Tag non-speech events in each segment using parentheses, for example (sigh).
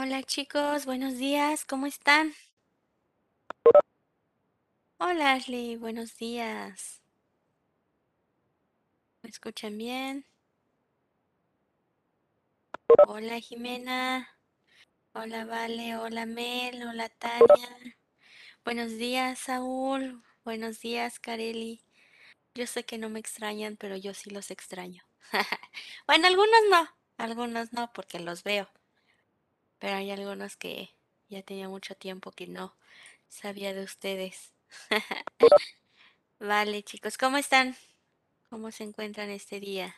Hola chicos, buenos días, ¿cómo están? Hola Ashley, buenos días. ¿Me escuchan bien? Hola Jimena. Hola Vale, hola Mel, hola Tania. Buenos días Saúl, buenos días Kareli. Yo sé que no me extrañan, pero yo sí los extraño. (laughs) bueno, algunos no, algunos no porque los veo. Pero hay algunos que ya tenía mucho tiempo que no sabía de ustedes. (laughs) vale, chicos, ¿cómo están? ¿Cómo se encuentran este día?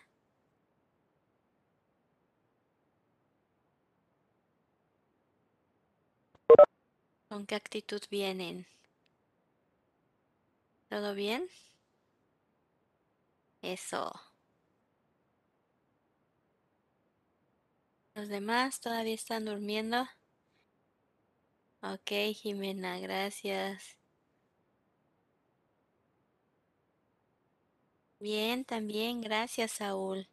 ¿Con qué actitud vienen? ¿Todo bien? Eso. ¿Los demás todavía están durmiendo? Ok, Jimena, gracias. Bien, también, gracias, Saúl.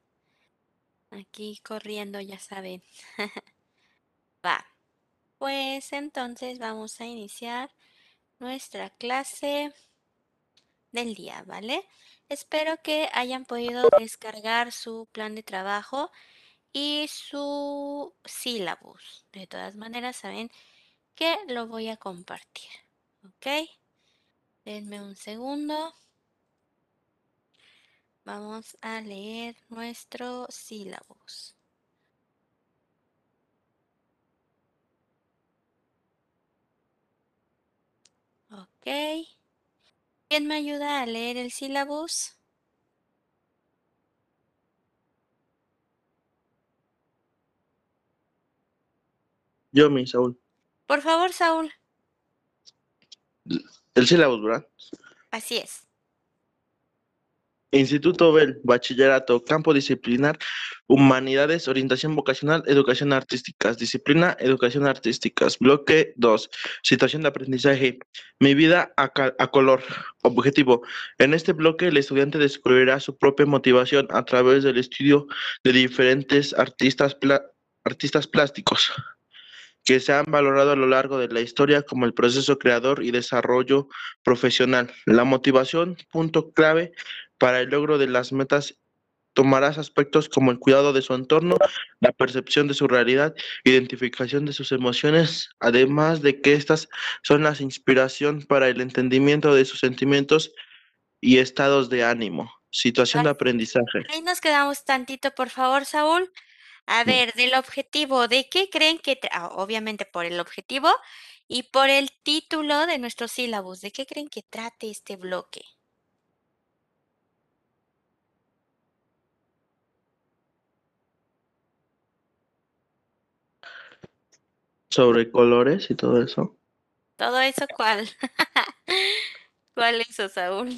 Aquí corriendo, ya saben. (laughs) Va. Pues entonces vamos a iniciar nuestra clase del día, ¿vale? Espero que hayan podido descargar su plan de trabajo y su sílabus. De todas maneras, saben que lo voy a compartir. ¿Ok? Denme un segundo. Vamos a leer nuestro sílabus. Ok. ¿Quién me ayuda a leer el sílabus? Yo, mi Saúl. Por favor, Saúl. El sílabus, ¿verdad? Así es. Instituto Bell, Bachillerato, Campo Disciplinar, Humanidades, Orientación Vocacional, Educación Artísticas, Disciplina, Educación Artísticas, Bloque 2, Situación de Aprendizaje, Mi vida a, a color, Objetivo. En este bloque el estudiante descubrirá su propia motivación a través del estudio de diferentes artistas, artistas plásticos que se han valorado a lo largo de la historia como el proceso creador y desarrollo profesional. La motivación, punto clave para el logro de las metas, tomarás aspectos como el cuidado de su entorno, la percepción de su realidad, identificación de sus emociones, además de que estas son la inspiración para el entendimiento de sus sentimientos y estados de ánimo. Situación de aprendizaje. Ahí nos quedamos tantito, por favor, Saúl. A ver, del objetivo, ¿de qué creen que, ah, obviamente por el objetivo y por el título de nuestro sílabus, ¿de qué creen que trate este bloque? Sobre colores y todo eso. ¿Todo eso cuál? (laughs) ¿Cuál es eso, Saúl?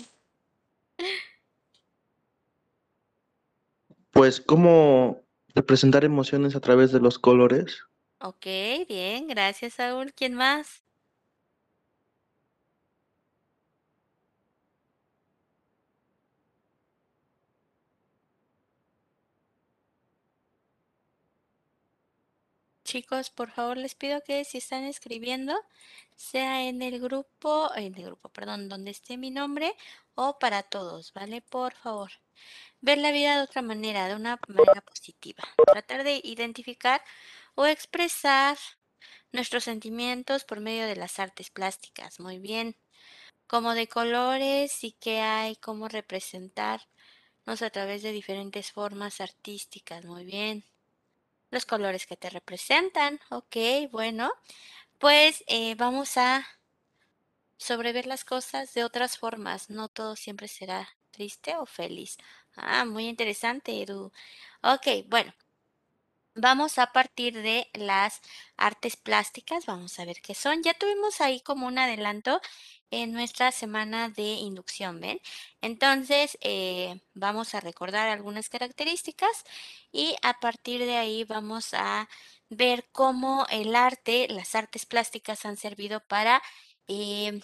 Pues como representar emociones a través de los colores. Ok, bien, gracias Saúl. ¿Quién más? Chicos, por favor, les pido que si están escribiendo, sea en el grupo, en el grupo, perdón, donde esté mi nombre o para todos, ¿vale? Por favor ver la vida de otra manera, de una manera positiva. Tratar de identificar o expresar nuestros sentimientos por medio de las artes plásticas. Muy bien. Como de colores y qué hay, cómo representarnos a través de diferentes formas artísticas. Muy bien. Los colores que te representan. Ok, bueno. Pues eh, vamos a sobrever las cosas de otras formas. No todo siempre será triste o feliz. Ah, muy interesante, Edu. Ok, bueno. Vamos a partir de las artes plásticas, vamos a ver qué son. Ya tuvimos ahí como un adelanto en nuestra semana de inducción, ¿ven? Entonces, eh, vamos a recordar algunas características y a partir de ahí vamos a ver cómo el arte, las artes plásticas han servido para eh,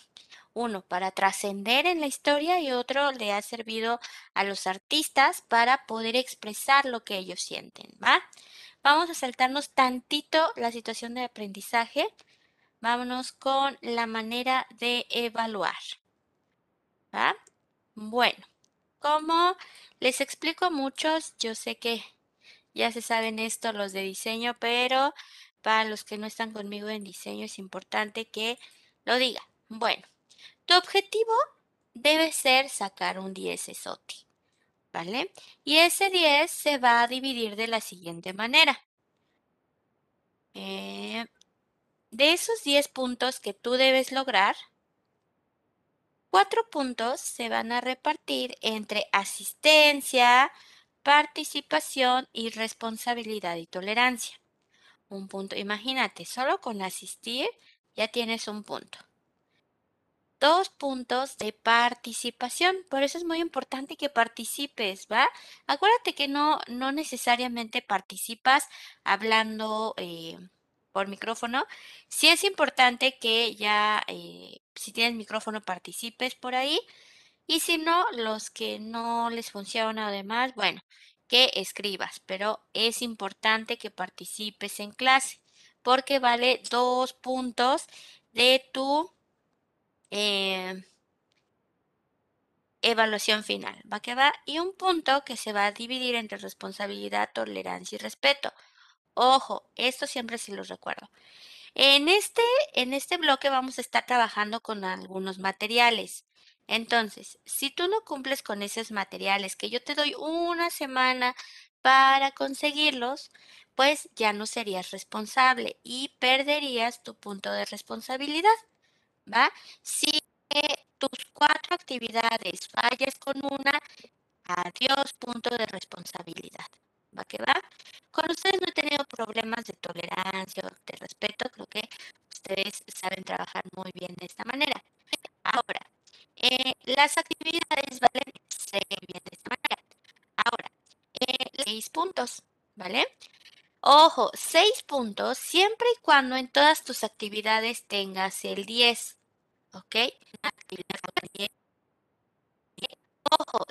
uno para trascender en la historia y otro le ha servido a los artistas para poder expresar lo que ellos sienten, ¿va? Vamos a saltarnos tantito la situación de aprendizaje. Vámonos con la manera de evaluar. ¿Va? Bueno, como les explico muchos, yo sé que ya se saben esto los de diseño, pero para los que no están conmigo en diseño es importante que lo diga. Bueno, tu objetivo debe ser sacar un 10 SOTI, ¿vale? Y ese 10 se va a dividir de la siguiente manera. Eh, de esos 10 puntos que tú debes lograr, 4 puntos se van a repartir entre asistencia, participación y responsabilidad y tolerancia. Un punto, imagínate, solo con asistir ya tienes un punto dos puntos de participación. Por eso es muy importante que participes, ¿va? Acuérdate que no, no necesariamente participas hablando eh, por micrófono. Sí es importante que ya, eh, si tienes micrófono, participes por ahí. Y si no, los que no les funciona además, bueno, que escribas. Pero es importante que participes en clase porque vale dos puntos de tu eh, evaluación final, ¿va que va? Y un punto que se va a dividir entre responsabilidad, tolerancia y respeto. Ojo, esto siempre sí lo recuerdo. En este, en este bloque vamos a estar trabajando con algunos materiales. Entonces, si tú no cumples con esos materiales, que yo te doy una semana para conseguirlos, pues ya no serías responsable y perderías tu punto de responsabilidad. ¿va? Si tus cuatro actividades fallas con una, adiós, punto de responsabilidad. ¿Va que va? Con ustedes no he tenido problemas de tolerancia o de respeto, creo que ustedes saben trabajar muy bien de esta manera. Ahora, eh, las actividades, ¿vale? Se bien de esta manera. Ahora, eh, seis puntos, ¿vale? Ojo, seis puntos siempre y cuando en todas tus actividades tengas el 10, ¿ok? Ojo,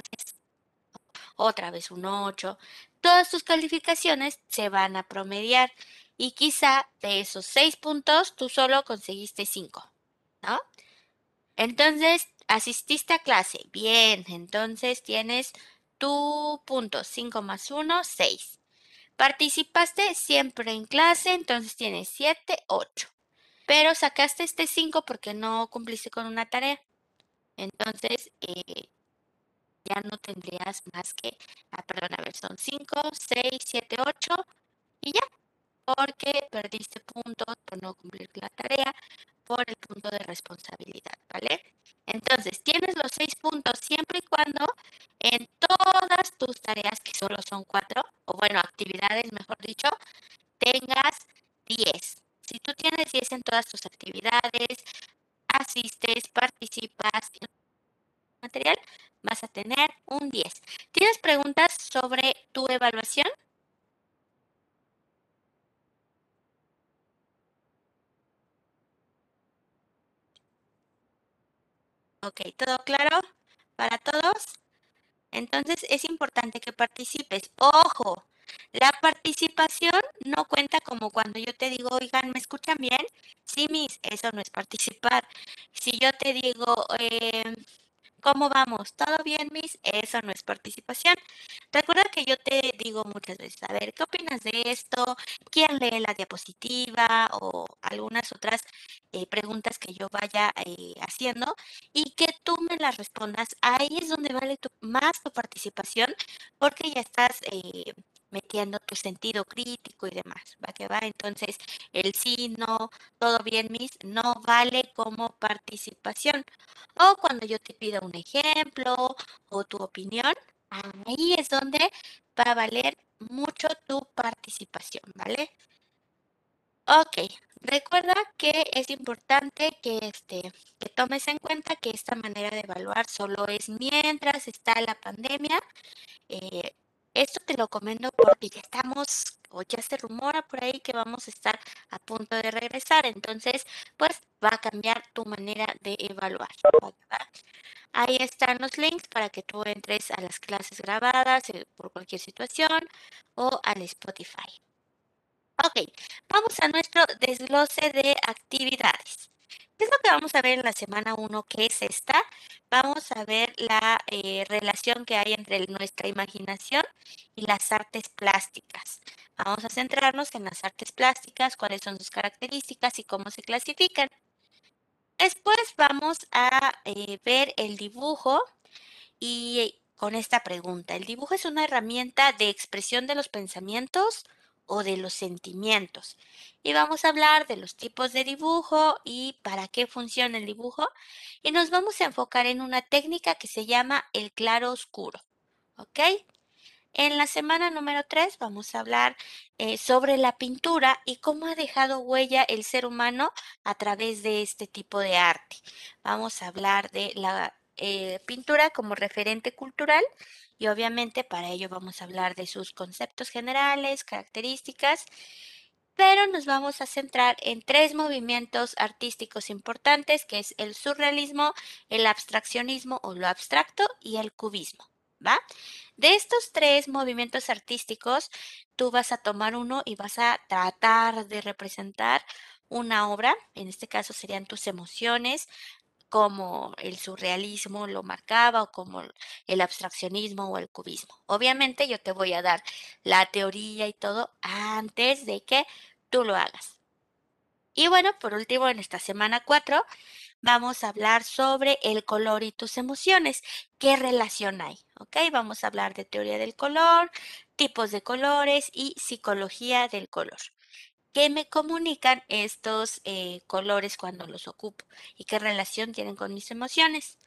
otra vez un 8. Todas tus calificaciones se van a promediar y quizá de esos seis puntos tú solo conseguiste 5, ¿no? Entonces, asististe a clase. Bien, entonces tienes tu punto 5 más 1, 6. Participaste siempre en clase, entonces tienes 7, 8. Pero sacaste este 5 porque no cumpliste con una tarea. Entonces, eh, ya no tendrías más que, ah, perdón, a ver, son 5, 6, 7, 8 y ya, porque perdiste puntos por no cumplir la tarea por el punto de responsabilidad, ¿vale? Entonces, tienes los 6 puntos siempre y cuando en todas tus tareas, que solo son 4, o bueno, actividades, mejor dicho, tengas 10. Si tú tienes 10 en todas tus actividades, asistes, participas material, vas a tener un 10. ¿Tienes preguntas sobre tu evaluación? Ok, ¿todo claro para todos? Entonces es importante que participes. Ojo, la participación no cuenta como cuando yo te digo, oigan, ¿me escuchan bien? Sí, mis, eso no es participar. Si yo te digo, eh, ¿Cómo vamos? ¿Todo bien, Miss? Eso no es participación. Recuerda que yo te digo muchas veces, a ver, ¿qué opinas de esto? ¿Quién lee la diapositiva? O algunas otras eh, preguntas que yo vaya eh, haciendo y que tú me las respondas. Ahí es donde vale más tu participación porque ya estás... Eh, metiendo tu sentido crítico y demás, ¿va que va? Entonces, el sí, no, todo bien, Miss, no vale como participación. O cuando yo te pido un ejemplo o tu opinión, ahí es donde va a valer mucho tu participación, ¿vale? Ok, recuerda que es importante que, este, que tomes en cuenta que esta manera de evaluar solo es mientras está la pandemia. Eh, esto te lo comento porque ya estamos, o ya se rumora por ahí que vamos a estar a punto de regresar. Entonces, pues va a cambiar tu manera de evaluar. Ahí están los links para que tú entres a las clases grabadas eh, por cualquier situación o al Spotify. Ok, vamos a nuestro desglose de actividades. ¿Qué es lo que vamos a ver en la semana 1? ¿Qué es esta? Vamos a ver la eh, relación que hay entre nuestra imaginación y las artes plásticas. Vamos a centrarnos en las artes plásticas, cuáles son sus características y cómo se clasifican. Después vamos a eh, ver el dibujo y con esta pregunta. ¿El dibujo es una herramienta de expresión de los pensamientos o de los sentimientos. Y vamos a hablar de los tipos de dibujo y para qué funciona el dibujo. Y nos vamos a enfocar en una técnica que se llama el claro oscuro. ¿Ok? En la semana número 3 vamos a hablar eh, sobre la pintura y cómo ha dejado huella el ser humano a través de este tipo de arte. Vamos a hablar de la eh, pintura como referente cultural y obviamente para ello vamos a hablar de sus conceptos generales, características, pero nos vamos a centrar en tres movimientos artísticos importantes, que es el surrealismo, el abstraccionismo o lo abstracto y el cubismo. ¿Va? De estos tres movimientos artísticos, tú vas a tomar uno y vas a tratar de representar una obra, en este caso serían tus emociones, como el surrealismo lo marcaba o como el abstraccionismo o el cubismo. Obviamente yo te voy a dar la teoría y todo antes de que tú lo hagas. Y bueno, por último, en esta semana 4 vamos a hablar sobre el color y tus emociones. ¿Qué relación hay? ¿Ok? Vamos a hablar de teoría del color, tipos de colores y psicología del color. ¿Qué me comunican estos eh, colores cuando los ocupo y qué relación tienen con mis emociones.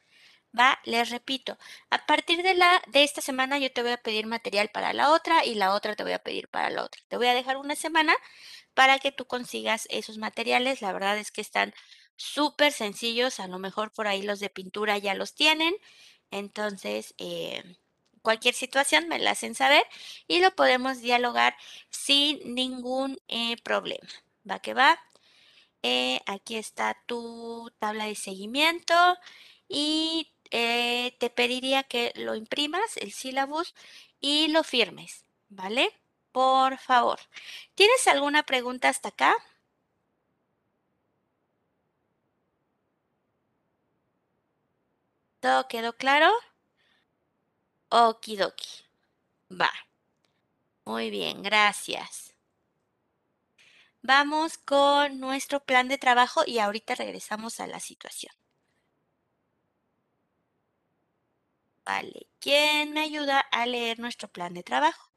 Va, les repito, a partir de, la, de esta semana yo te voy a pedir material para la otra y la otra te voy a pedir para la otra. Te voy a dejar una semana para que tú consigas esos materiales. La verdad es que están súper sencillos, a lo mejor por ahí los de pintura ya los tienen. Entonces, eh, cualquier situación me la hacen saber y lo podemos dialogar sin ningún eh, problema. Va que va. Eh, aquí está tu tabla de seguimiento y eh, te pediría que lo imprimas, el sílabus, y lo firmes, ¿vale? Por favor. ¿Tienes alguna pregunta hasta acá? ¿Todo quedó claro? Okidoki. Va. Muy bien, gracias. Vamos con nuestro plan de trabajo y ahorita regresamos a la situación. Vale, ¿quién me ayuda a leer nuestro plan de trabajo?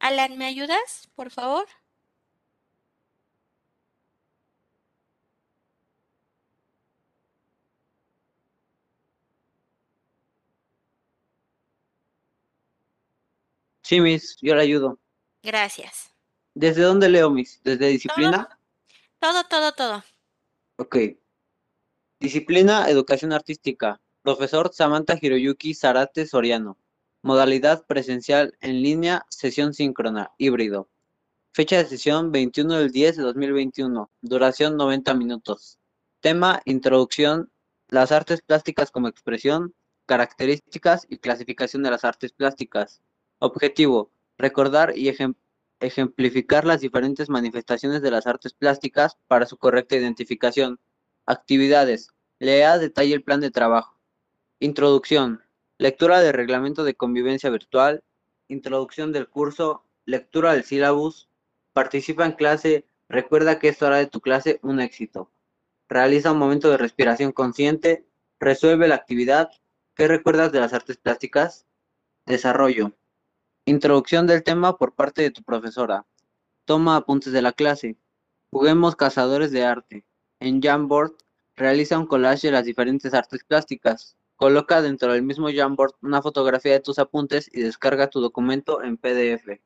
Alan, ¿me ayudas, por favor? Sí, Miss, yo le ayudo. Gracias. ¿Desde dónde leo, Miss? ¿Desde disciplina? Todo, todo, todo. Ok. Disciplina, educación artística. Profesor Samantha Hiroyuki Zarate Soriano. Modalidad presencial en línea, sesión síncrona, híbrido. Fecha de sesión 21 del 10 de 2021. Duración 90 minutos. Tema, introducción, las artes plásticas como expresión, características y clasificación de las artes plásticas. Objetivo, recordar y ejemplificar las diferentes manifestaciones de las artes plásticas para su correcta identificación. Actividades. Lea detalle el plan de trabajo. Introducción. Lectura del reglamento de convivencia virtual. Introducción del curso. Lectura del sílabus. Participa en clase. Recuerda que es hora de tu clase un éxito. Realiza un momento de respiración consciente. Resuelve la actividad. ¿Qué recuerdas de las artes plásticas? Desarrollo. Introducción del tema por parte de tu profesora. Toma apuntes de la clase. Juguemos cazadores de arte. En Jamboard, realiza un collage de las diferentes artes plásticas. Coloca dentro del mismo Jamboard una fotografía de tus apuntes y descarga tu documento en PDF.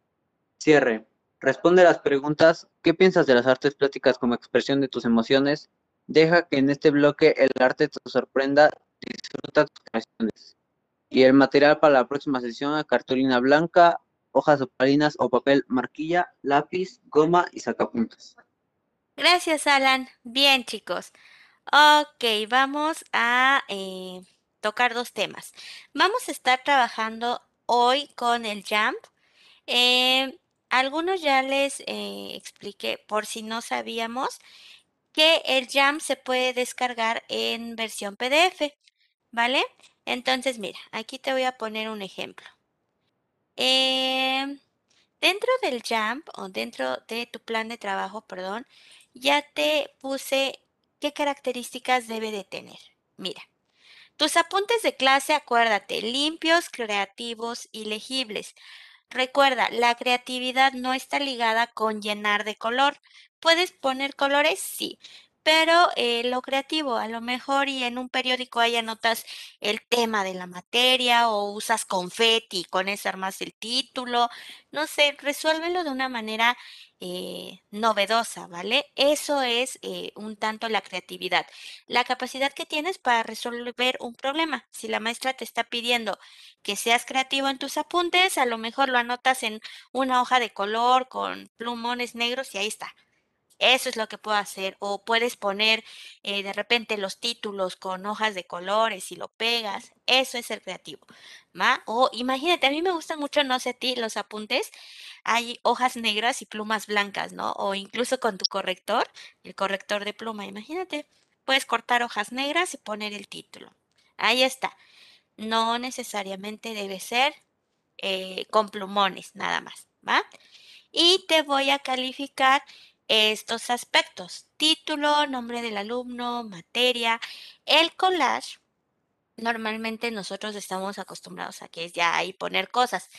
Cierre. Responde las preguntas. ¿Qué piensas de las artes plásticas como expresión de tus emociones? Deja que en este bloque el arte te sorprenda. Disfruta tus creaciones y el material para la próxima sesión cartulina blanca, hojas opalinas o papel marquilla, lápiz, goma y sacapuntas. Gracias, Alan. Bien, chicos. Ok, vamos a eh, tocar dos temas. Vamos a estar trabajando hoy con el JAMP. Eh, algunos ya les eh, expliqué, por si no sabíamos, que el JAMP se puede descargar en versión PDF, ¿vale? Entonces, mira, aquí te voy a poner un ejemplo. Em, dentro del JAMP o dentro de tu plan de trabajo, perdón, ya te puse qué características debe de tener. Mira, tus apuntes de clase, acuérdate, limpios, creativos y legibles. Recuerda, la creatividad no está ligada con llenar de color. ¿Puedes poner colores? Sí, pero eh, lo creativo, a lo mejor y en un periódico hay anotas el tema de la materia o usas confeti con eso armas el título, no sé, resuélvelo de una manera eh, novedosa, ¿vale? Eso es eh, un tanto la creatividad, la capacidad que tienes para resolver un problema. Si la maestra te está pidiendo que seas creativo en tus apuntes, a lo mejor lo anotas en una hoja de color con plumones negros y ahí está eso es lo que puedo hacer. O puedes poner eh, de repente los títulos con hojas de colores y lo pegas. Eso es ser creativo. ¿va? O imagínate, a mí me gustan mucho, no sé a ti, los apuntes. Hay hojas negras y plumas blancas, ¿no? O incluso con tu corrector, el corrector de pluma. Imagínate, puedes cortar hojas negras y poner el título. Ahí está. No necesariamente debe ser eh, con plumones, nada más, ¿va? Y te voy a calificar estos aspectos. Título, nombre del alumno, materia, el collage. Normalmente nosotros estamos acostumbrados a que es ya ahí poner cosas,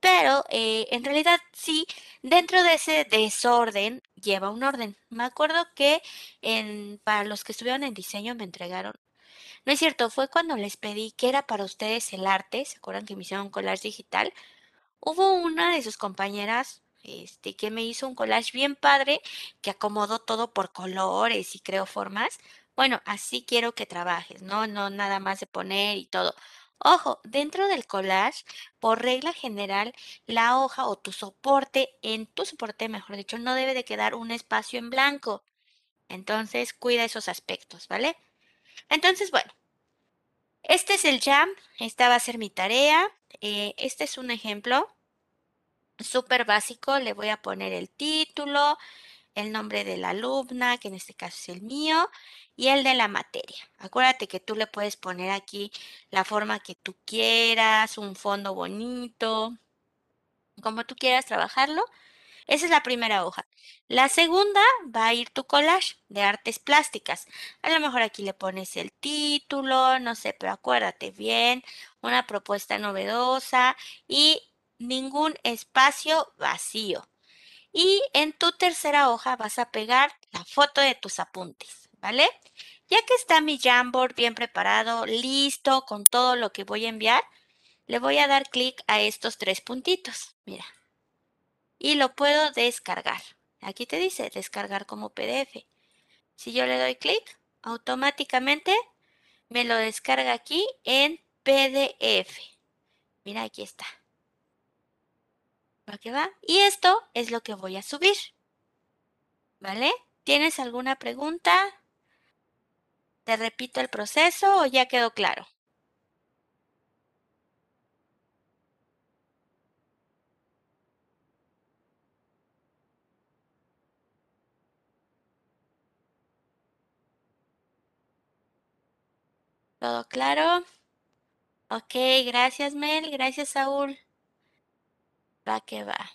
pero eh, en realidad sí, dentro de ese desorden lleva un orden. Me acuerdo que en, para los que estuvieron en diseño me entregaron, no es cierto, fue cuando les pedí que era para ustedes el arte, ¿se acuerdan que me hicieron collage digital? Hubo una de sus compañeras este, que me hizo un collage bien padre, que acomodó todo por colores y creo formas. Bueno, así quiero que trabajes, ¿no? No nada más de poner y todo. Ojo, dentro del collage, por regla general, la hoja o tu soporte, en tu soporte, mejor dicho, no debe de quedar un espacio en blanco. Entonces, cuida esos aspectos, ¿vale? Entonces, bueno, este es el jam, esta va a ser mi tarea. eh, este es un ejemplo súper básico. Le voy a poner el título, el nombre de la alumna, que en este caso es el mío, y el de la materia. Acuérdate que tú le puedes poner aquí la forma que tú quieras, un fondo bonito, como tú quieras trabajarlo. Esa es la primera hoja. La segunda va a ir tu collage de artes plásticas. A lo mejor aquí le pones el título, no sé, pero acuérdate bien, una propuesta novedosa y ningún espacio vacío. Y en tu tercera hoja vas a pegar la foto de tus apuntes, ¿vale? Ya que está mi Jamboard bien preparado, listo con todo lo que voy a enviar, le voy a dar clic a estos tres puntitos. Mira, y lo puedo descargar. Aquí te dice descargar como PDF. Si yo le doy clic, automáticamente me lo descarga aquí en PDF. Mira, aquí está. Y esto es lo que voy a subir. ¿Vale? ¿Tienes alguna pregunta? ¿Te repito el proceso o ya quedó claro? ¿Todo claro? Ok, gracias Mel, gracias Saúl. Va que va.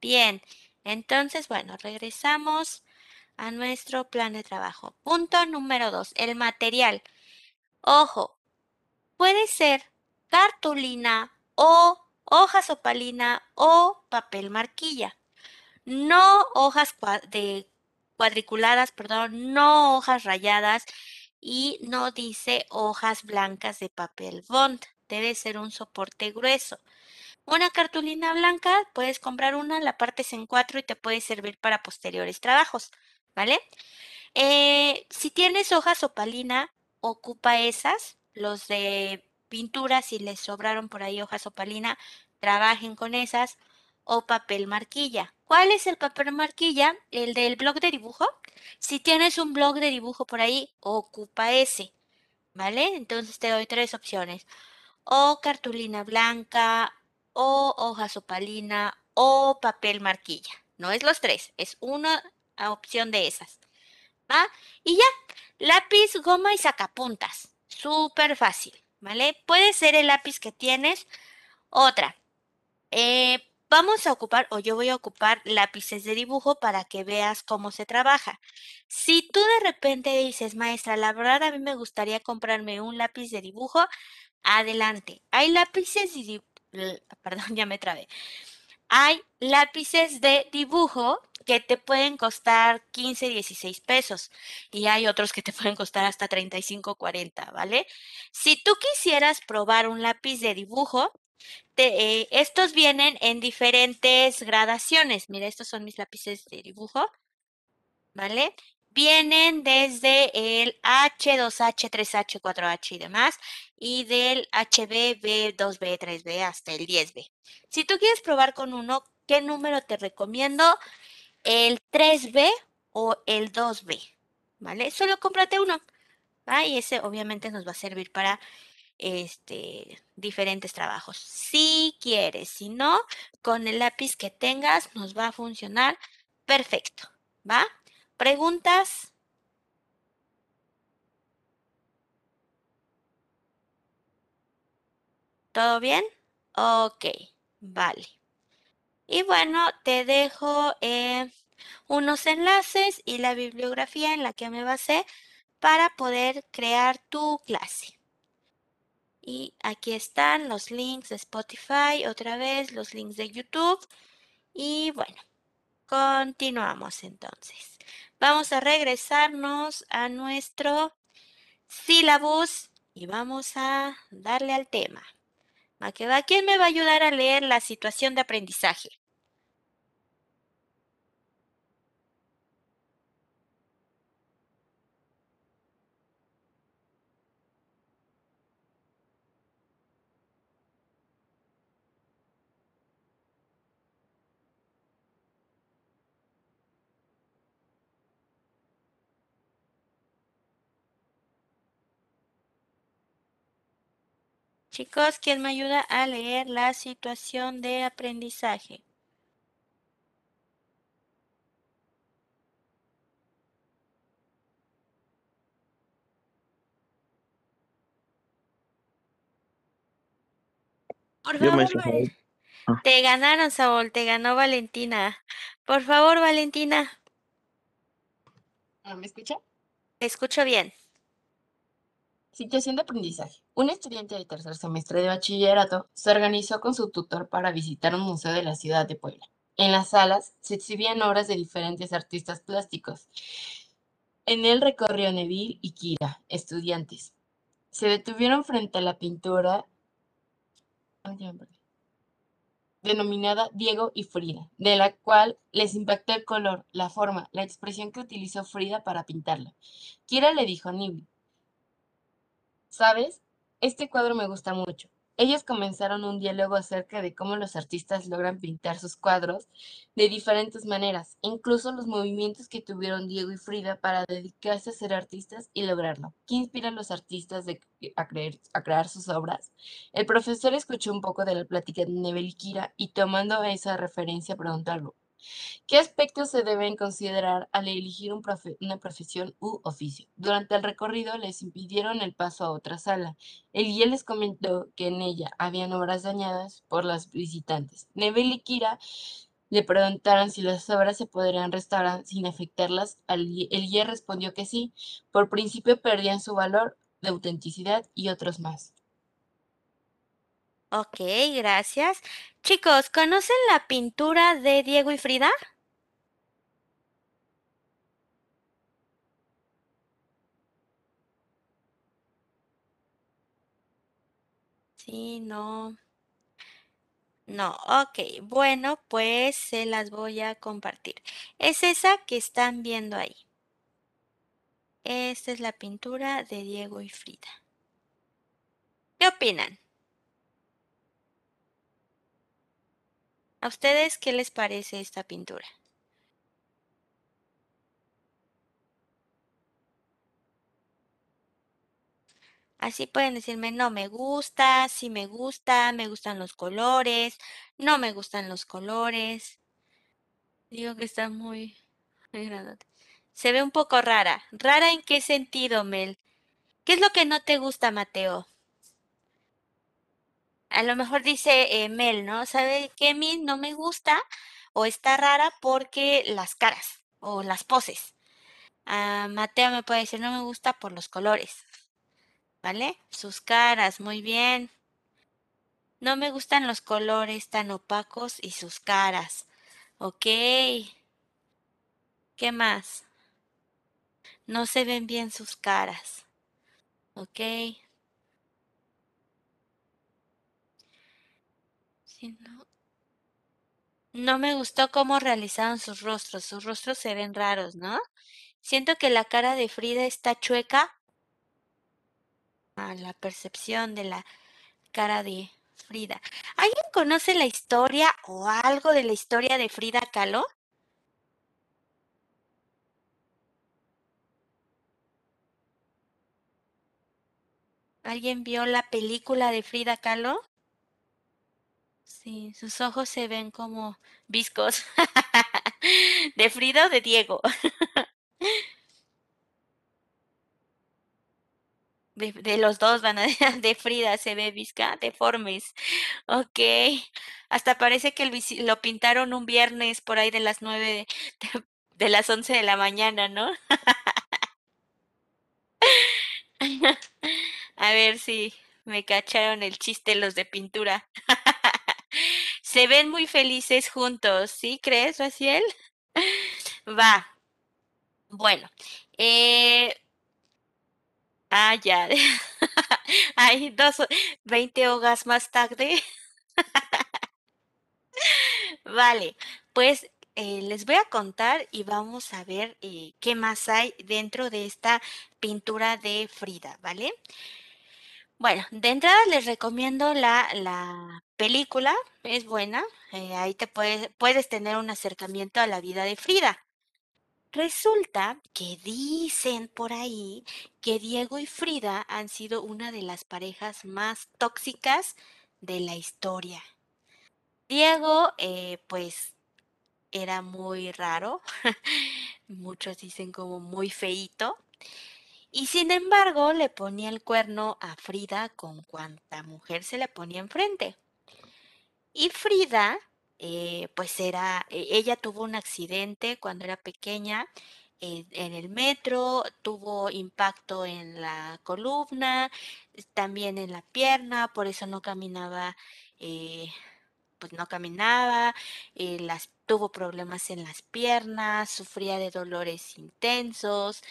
Bien, entonces, bueno, regresamos a nuestro plan de trabajo. Punto número dos, el material. Ojo, puede ser cartulina o hoja sopalina o papel marquilla. No hojas de cuadriculadas, perdón, no hojas rayadas y no dice hojas blancas de papel bond. Debe ser un soporte grueso. Una cartulina blanca, puedes comprar una, la partes en cuatro y te puede servir para posteriores trabajos, ¿vale? Eh, si tienes hojas opalina, ocupa esas. Los de pintura, si les sobraron por ahí hojas opalina, trabajen con esas. O papel marquilla. ¿Cuál es el papel marquilla? El del blog de dibujo. Si tienes un blog de dibujo por ahí, ocupa ese, ¿vale? Entonces te doy tres opciones. O cartulina blanca, o hoja sopalina, o papel marquilla. No es los tres, es una opción de esas. ¿Va? Y ya, lápiz, goma y sacapuntas. Súper fácil, ¿vale? Puede ser el lápiz que tienes. Otra. Eh, Vamos a ocupar, o yo voy a ocupar lápices de dibujo para que veas cómo se trabaja. Si tú de repente dices, maestra, la verdad a mí me gustaría comprarme un lápiz de dibujo, adelante. Hay lápices perdón, (laughs) ya me trabé. Hay lápices de dibujo que te pueden costar 15, 16 pesos y hay otros que te (laughs) pueden costar hasta 35, 40, ¿vale? Si tú quisieras probar un lápiz de dibujo, eh, estos vienen en diferentes gradaciones. Mira, estos son mis lápices de dibujo. ¿Vale? Vienen desde el H2H, 3H, 4H y demás, y del HB, B, 2B, 3B hasta el 10B. Si tú quieres probar con uno, ¿qué número te recomiendo? El 3B o el 2B, ¿vale? Solo cómprate uno. Y ese obviamente nos va a servir para este, diferentes trabajos. Si quieres, si no, con el lápiz que tengas nos va a funcionar perfecto. ¿Va? ¿Preguntas? ¿Todo bien? Ok, vale. Y bueno, te dejo eh, unos enlaces y la bibliografía en la que me basé para poder crear tu clase. Y aquí están los links de Spotify, otra vez los links de YouTube. Y bueno, continuamos entonces. Vamos a regresarnos a nuestro sílabus y vamos a darle al tema. ¿Quién me va a ayudar a leer la situación de aprendizaje? Chicos, ¿quién me ayuda a leer la situación de aprendizaje? Por favor, Ah. te ganaron, Saúl, te ganó Valentina. Por favor, Valentina, Ah, ¿Me escucha? te escucho bien. Situación de aprendizaje. Un estudiante de tercer semestre de bachillerato se organizó con su tutor para visitar un museo de la ciudad de Puebla. En las salas se exhibían obras de diferentes artistas plásticos. En él recorrió Neville y Kira, estudiantes. Se detuvieron frente a la pintura denominada Diego y Frida, de la cual les impactó el color, la forma, la expresión que utilizó Frida para pintarla. Kira le dijo a Neville, ¿Sabes? Este cuadro me gusta mucho. Ellos comenzaron un diálogo acerca de cómo los artistas logran pintar sus cuadros de diferentes maneras, incluso los movimientos que tuvieron Diego y Frida para dedicarse a ser artistas y lograrlo. ¿Qué inspira a los artistas a, crear sus obras? El profesor escuchó un poco de la plática de Nebel y y tomando esa referencia preguntó algo. ¿Qué aspectos se deben considerar al elegir una profesión u oficio? Durante el recorrido les impidieron el paso a otra sala. El guía les comentó que en ella habían obras dañadas por los visitantes. Nebel y Kira le preguntaron si las obras se podrían restaurar sin afectarlas. El guía respondió que sí. Por principio perdían su valor de autenticidad y otros más. Ok, gracias. Chicos, ¿conocen la pintura de Diego y Frida? Sí, no. No, ok. Bueno, pues se las voy a compartir. Es esa que están viendo ahí. Esta es la pintura de Diego y Frida. ¿Qué opinan? ¿A ustedes qué les parece esta pintura? Así pueden decirme, no me gusta, sí me gusta, me gustan los colores, no me gustan los colores. Digo que está muy, muy grandote. Se ve un poco rara. ¿Rara en qué sentido, Mel? ¿Qué es lo que no te gusta, Mateo? A lo mejor dice eh, Mel, ¿no? ¿Sabe qué, Mil? No me gusta o está rara porque las caras o las poses. Ah, Mateo me puede decir, no me gusta por los colores. ¿Vale? Sus caras, muy bien. No me gustan los colores tan opacos y sus caras. Ok. ¿Qué más? No se ven bien sus caras. Ok. Sí, no. Me gustó cómo realizaron sus rostros. Sus rostros se ven raros, ¿no? Siento que la cara de Frida está chueca. A la percepción de la cara de Frida. ¿Alguien conoce la historia o algo de la historia de Frida Kahlo? ¿Alguien vio la película de Frida Kahlo? Sí, sus ojos se ven como viscos. (laughs) ¿De Frida o de Diego? De, los dos van a (laughs) de Frida se ve visca, deformes. Ok. Hasta parece que lo pintaron un viernes por ahí de las nueve de, (laughs) de las once de la mañana, ¿no? A ver si me cacharon el chiste los de pintura. Se ven muy felices juntos, ¿sí crees, Raciel? (laughs) Va. Bueno, eh, ah, ya. (laughs) Hay dos, 20 hogas más tarde. (laughs) Vale, pues eh, les voy a contar y vamos a ver eh, qué más hay dentro de esta pintura de Frida, ¿vale? Bueno, de entrada les recomiendo la, la película, es buena, eh, ahí te puedes, puedes tener un acercamiento a la vida de Frida. Resulta que dicen por ahí que Diego y Frida han sido una de las parejas más tóxicas de la historia. Diego, eh, pues, era muy raro, (laughs) muchos dicen como muy feíto, y sin embargo le ponía el cuerno a Frida con cuanta mujer se le ponía enfrente. Y Frida, eh, pues era, e- ella tuvo un accidente cuando era pequeña en el metro, tuvo impacto en la columna, también en la pierna, por eso no caminaba, eh, pues no caminaba, eh, las, tuvo problemas en las piernas, sufría de dolores intensos,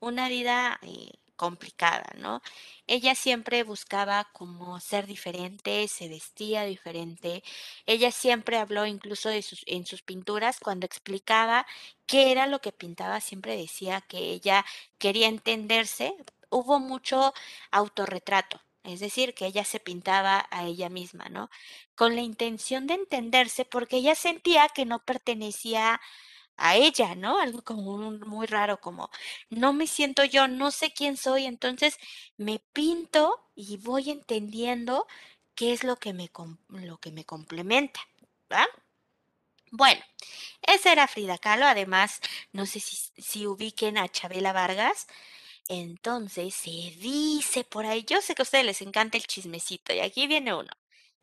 una vida eh, complicada, ¿no? Ella siempre buscaba como ser diferente, se vestía diferente. Ella siempre habló incluso de sus, en sus pinturas cuando explicaba qué era lo que pintaba, siempre decía que ella quería entenderse. Hubo mucho autorretrato, es decir, que ella se pintaba a ella misma, ¿no? Con la intención de entenderse porque ella sentía que no pertenecía a ella, ¿no? Algo como un- muy raro, como no me siento yo, no sé quién soy, entonces me pinto y voy entendiendo qué es lo que me, lo que me complementa, ¿va? Bueno, esa era Frida Kahlo, además, no sé si, si ubiquen a Chabela Vargas, entonces se dice por ahí, yo sé que a ustedes les encanta el chismecito y aquí viene uno,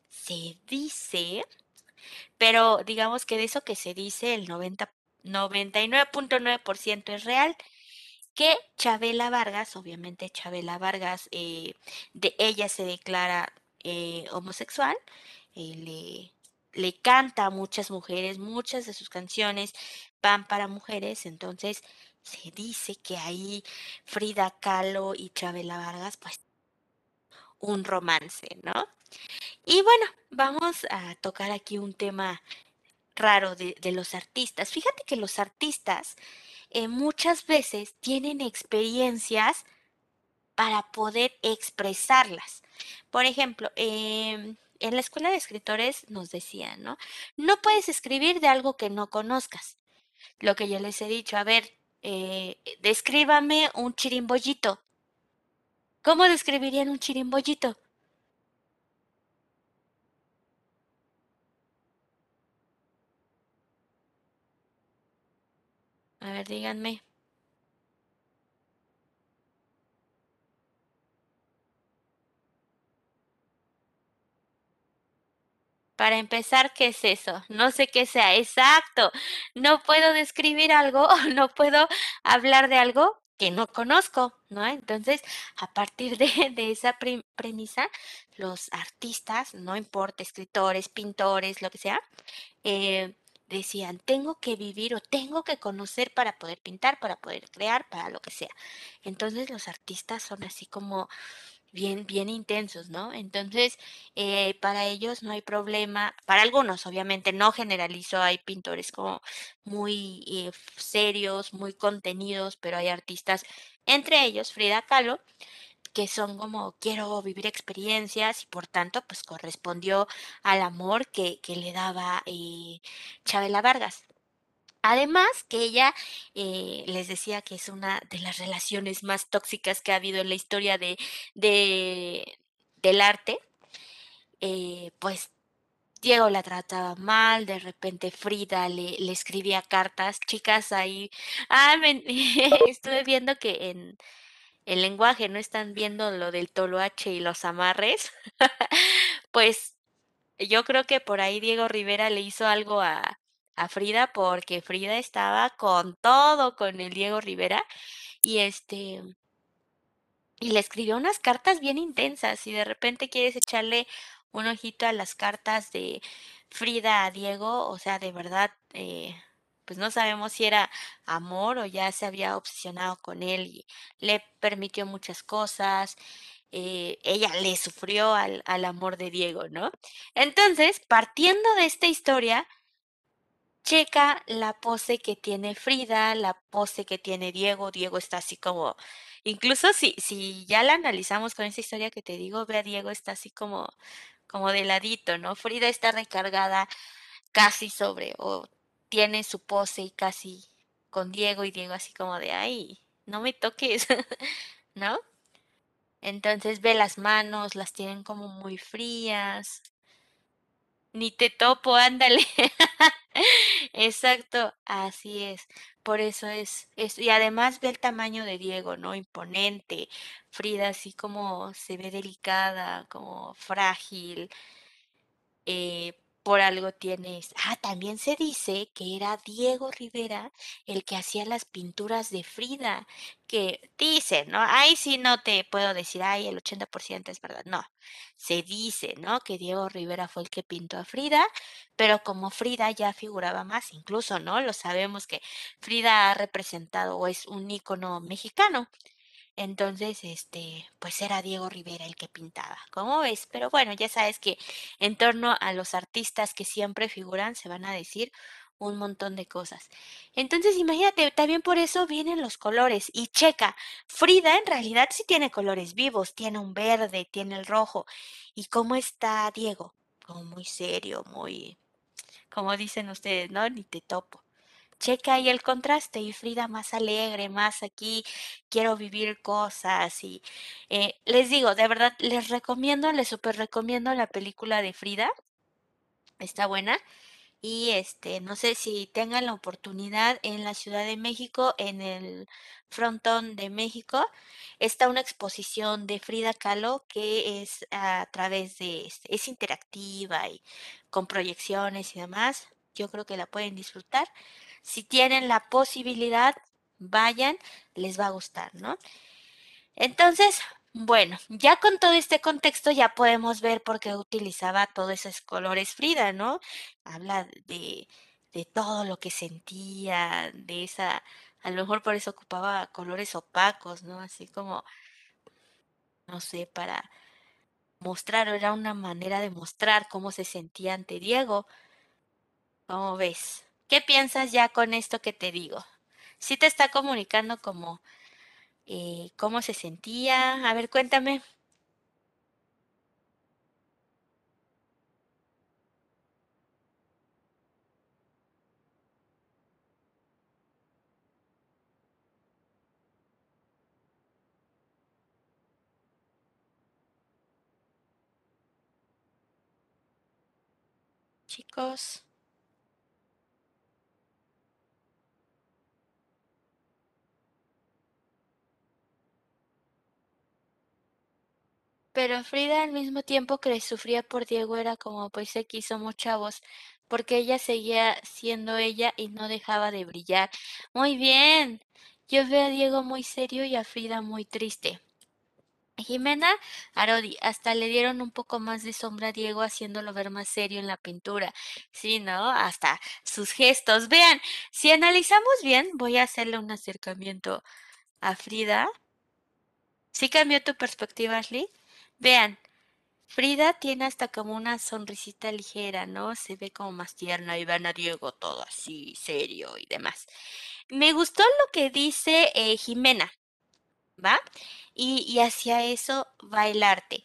se dice, pero digamos que de eso que se dice el 90, 99.9% es real, que Chabela Vargas, obviamente Chabela Vargas, eh, de ella se declara eh, homosexual, eh, le, le canta a muchas mujeres, muchas de sus canciones van para mujeres, entonces se dice que ahí Frida Kahlo y Chabela Vargas, pues un romance, ¿no? Y bueno, vamos a tocar aquí un tema raro de, los artistas. Fíjate que los artistas eh, muchas veces tienen experiencias para poder expresarlas. Por ejemplo, em, en la escuela de escritores nos decían, ¿no? No puedes escribir de algo que no conozcas. Lo que yo les he dicho, a ver, eh, descríbame un chirimbollito. ¿Cómo describirían un chirimbollito? A ver, díganme. Para empezar, ¿qué es eso? No sé qué sea. Exacto. No puedo describir algo (laughs) no puedo hablar de algo que no conozco, ¿no? Entonces, a partir de, (laughs) esa pre- premisa, los artistas, no importa, escritores, pintores, lo que sea, eh, decían, tengo que vivir o tengo que conocer para poder pintar, para poder crear, para lo que sea. Entonces, los artistas son así como bien, bien intensos, ¿no? Entonces, eh, para ellos no hay problema, para algunos, obviamente, no generalizo, hay pintores como muy eh, serios, muy contenidos, pero hay artistas, entre ellos Frida Kahlo, que son como quiero vivir experiencias y por tanto, pues correspondió al amor que, que le daba eh, Chabela Vargas. Además, que ella eh, les decía que es una de las relaciones más tóxicas que ha habido en la historia de, de- del arte, eh, pues Diego la trataba mal, de repente Frida le, escribía cartas, chicas ahí, ah, (laughs) estuve viendo que en el lenguaje no están viendo lo del toloache y los amarres, (laughs) pues yo creo que por ahí Diego Rivera le hizo algo a, a Frida porque Frida estaba con todo con el Diego Rivera y este y le escribió unas cartas bien intensas y de repente quieres echarle un ojito a las cartas de Frida a Diego, o sea, de verdad, eh, pues no sabemos si era amor o ya se había obsesionado con él y le permitió muchas cosas, eh, ella le sufrió al, al amor de Diego, ¿no? Entonces, partiendo de esta historia, checa la pose que tiene Frida, la pose que tiene Diego. Diego está así como, incluso si, si ya la analizamos con esa historia que te digo, ve a Diego está así como, como de ladito, ¿no? Frida está recargada casi sobre, o tiene su pose y casi con Diego y Diego así como de, ay, no me toques, (laughs) ¿no? Entonces ve las manos, las tienen como muy frías. Ni te topo, ándale. (laughs) Exacto, así es. Por eso es, y además ve el tamaño de Diego, ¿no? Imponente. Frida así como se ve delicada, como frágil. Eh, por algo tienes. Ah, también se dice que era Diego Rivera el que hacía las pinturas de Frida, que dice, ¿no? Ahí sí no te puedo decir, ay, el 80% es verdad. No, se dice, ¿no? Que Diego Rivera fue el que pintó a Frida, pero como Frida ya figuraba más, incluso, ¿no? Lo sabemos que Frida ha representado o es un ícono mexicano. Entonces, este, pues era Diego Rivera el que pintaba, ¿cómo ves? Pero bueno, ya sabes que en torno a los artistas que siempre figuran se van a decir un montón de cosas. Entonces, imagínate, también por eso vienen los colores. Y checa, Frida en realidad sí tiene colores vivos, tiene un verde, tiene el rojo. ¿Y cómo está Diego? Como muy serio, muy, como dicen ustedes, ¿no? Ni te topo checa ahí el contraste y Frida más alegre, más aquí, quiero vivir cosas y eh, les digo, de verdad, les recomiendo, les super recomiendo la película de Frida, está buena y este, no sé si tengan la oportunidad en la Ciudad de México, en el frontón de México, está una exposición de Frida Kahlo que es a través de, este, es interactiva y con proyecciones y demás, yo creo que la pueden disfrutar. Si tienen la posibilidad, vayan, les va a gustar, ¿no? Entonces, bueno, ya con todo este contexto ya podemos ver por qué utilizaba todos esos colores Frida, ¿no? Habla de, de todo lo que sentía, de esa, a lo mejor por eso ocupaba colores opacos, ¿no? Así como, no sé, para mostrar, era una manera de mostrar cómo se sentía ante Diego. ¿Cómo ves? ¿Qué piensas ya con esto que te digo? ¿Sí te está comunicando como eh, cómo se sentía? A ver, cuéntame. Chicos. Pero Frida al mismo tiempo que le sufría por Diego era como pues se quiso chavos, porque ella seguía siendo ella y no dejaba de brillar. Muy bien. Yo veo a Diego muy serio y a Frida muy triste. Jimena Arodi, hasta le dieron un poco más de sombra a Diego haciéndolo ver más serio en la pintura. Sí, ¿no? Hasta sus gestos. Vean, si analizamos bien, voy a hacerle un acercamiento a Frida. ¿Sí cambió tu perspectiva, Ashley? Vean, Frida tiene hasta como una sonrisita ligera, ¿no? Se ve como más tierna y van a Diego todo así, serio y demás. Me gustó lo que dice eh, Jimena, ¿va? Y, hacia eso va el arte.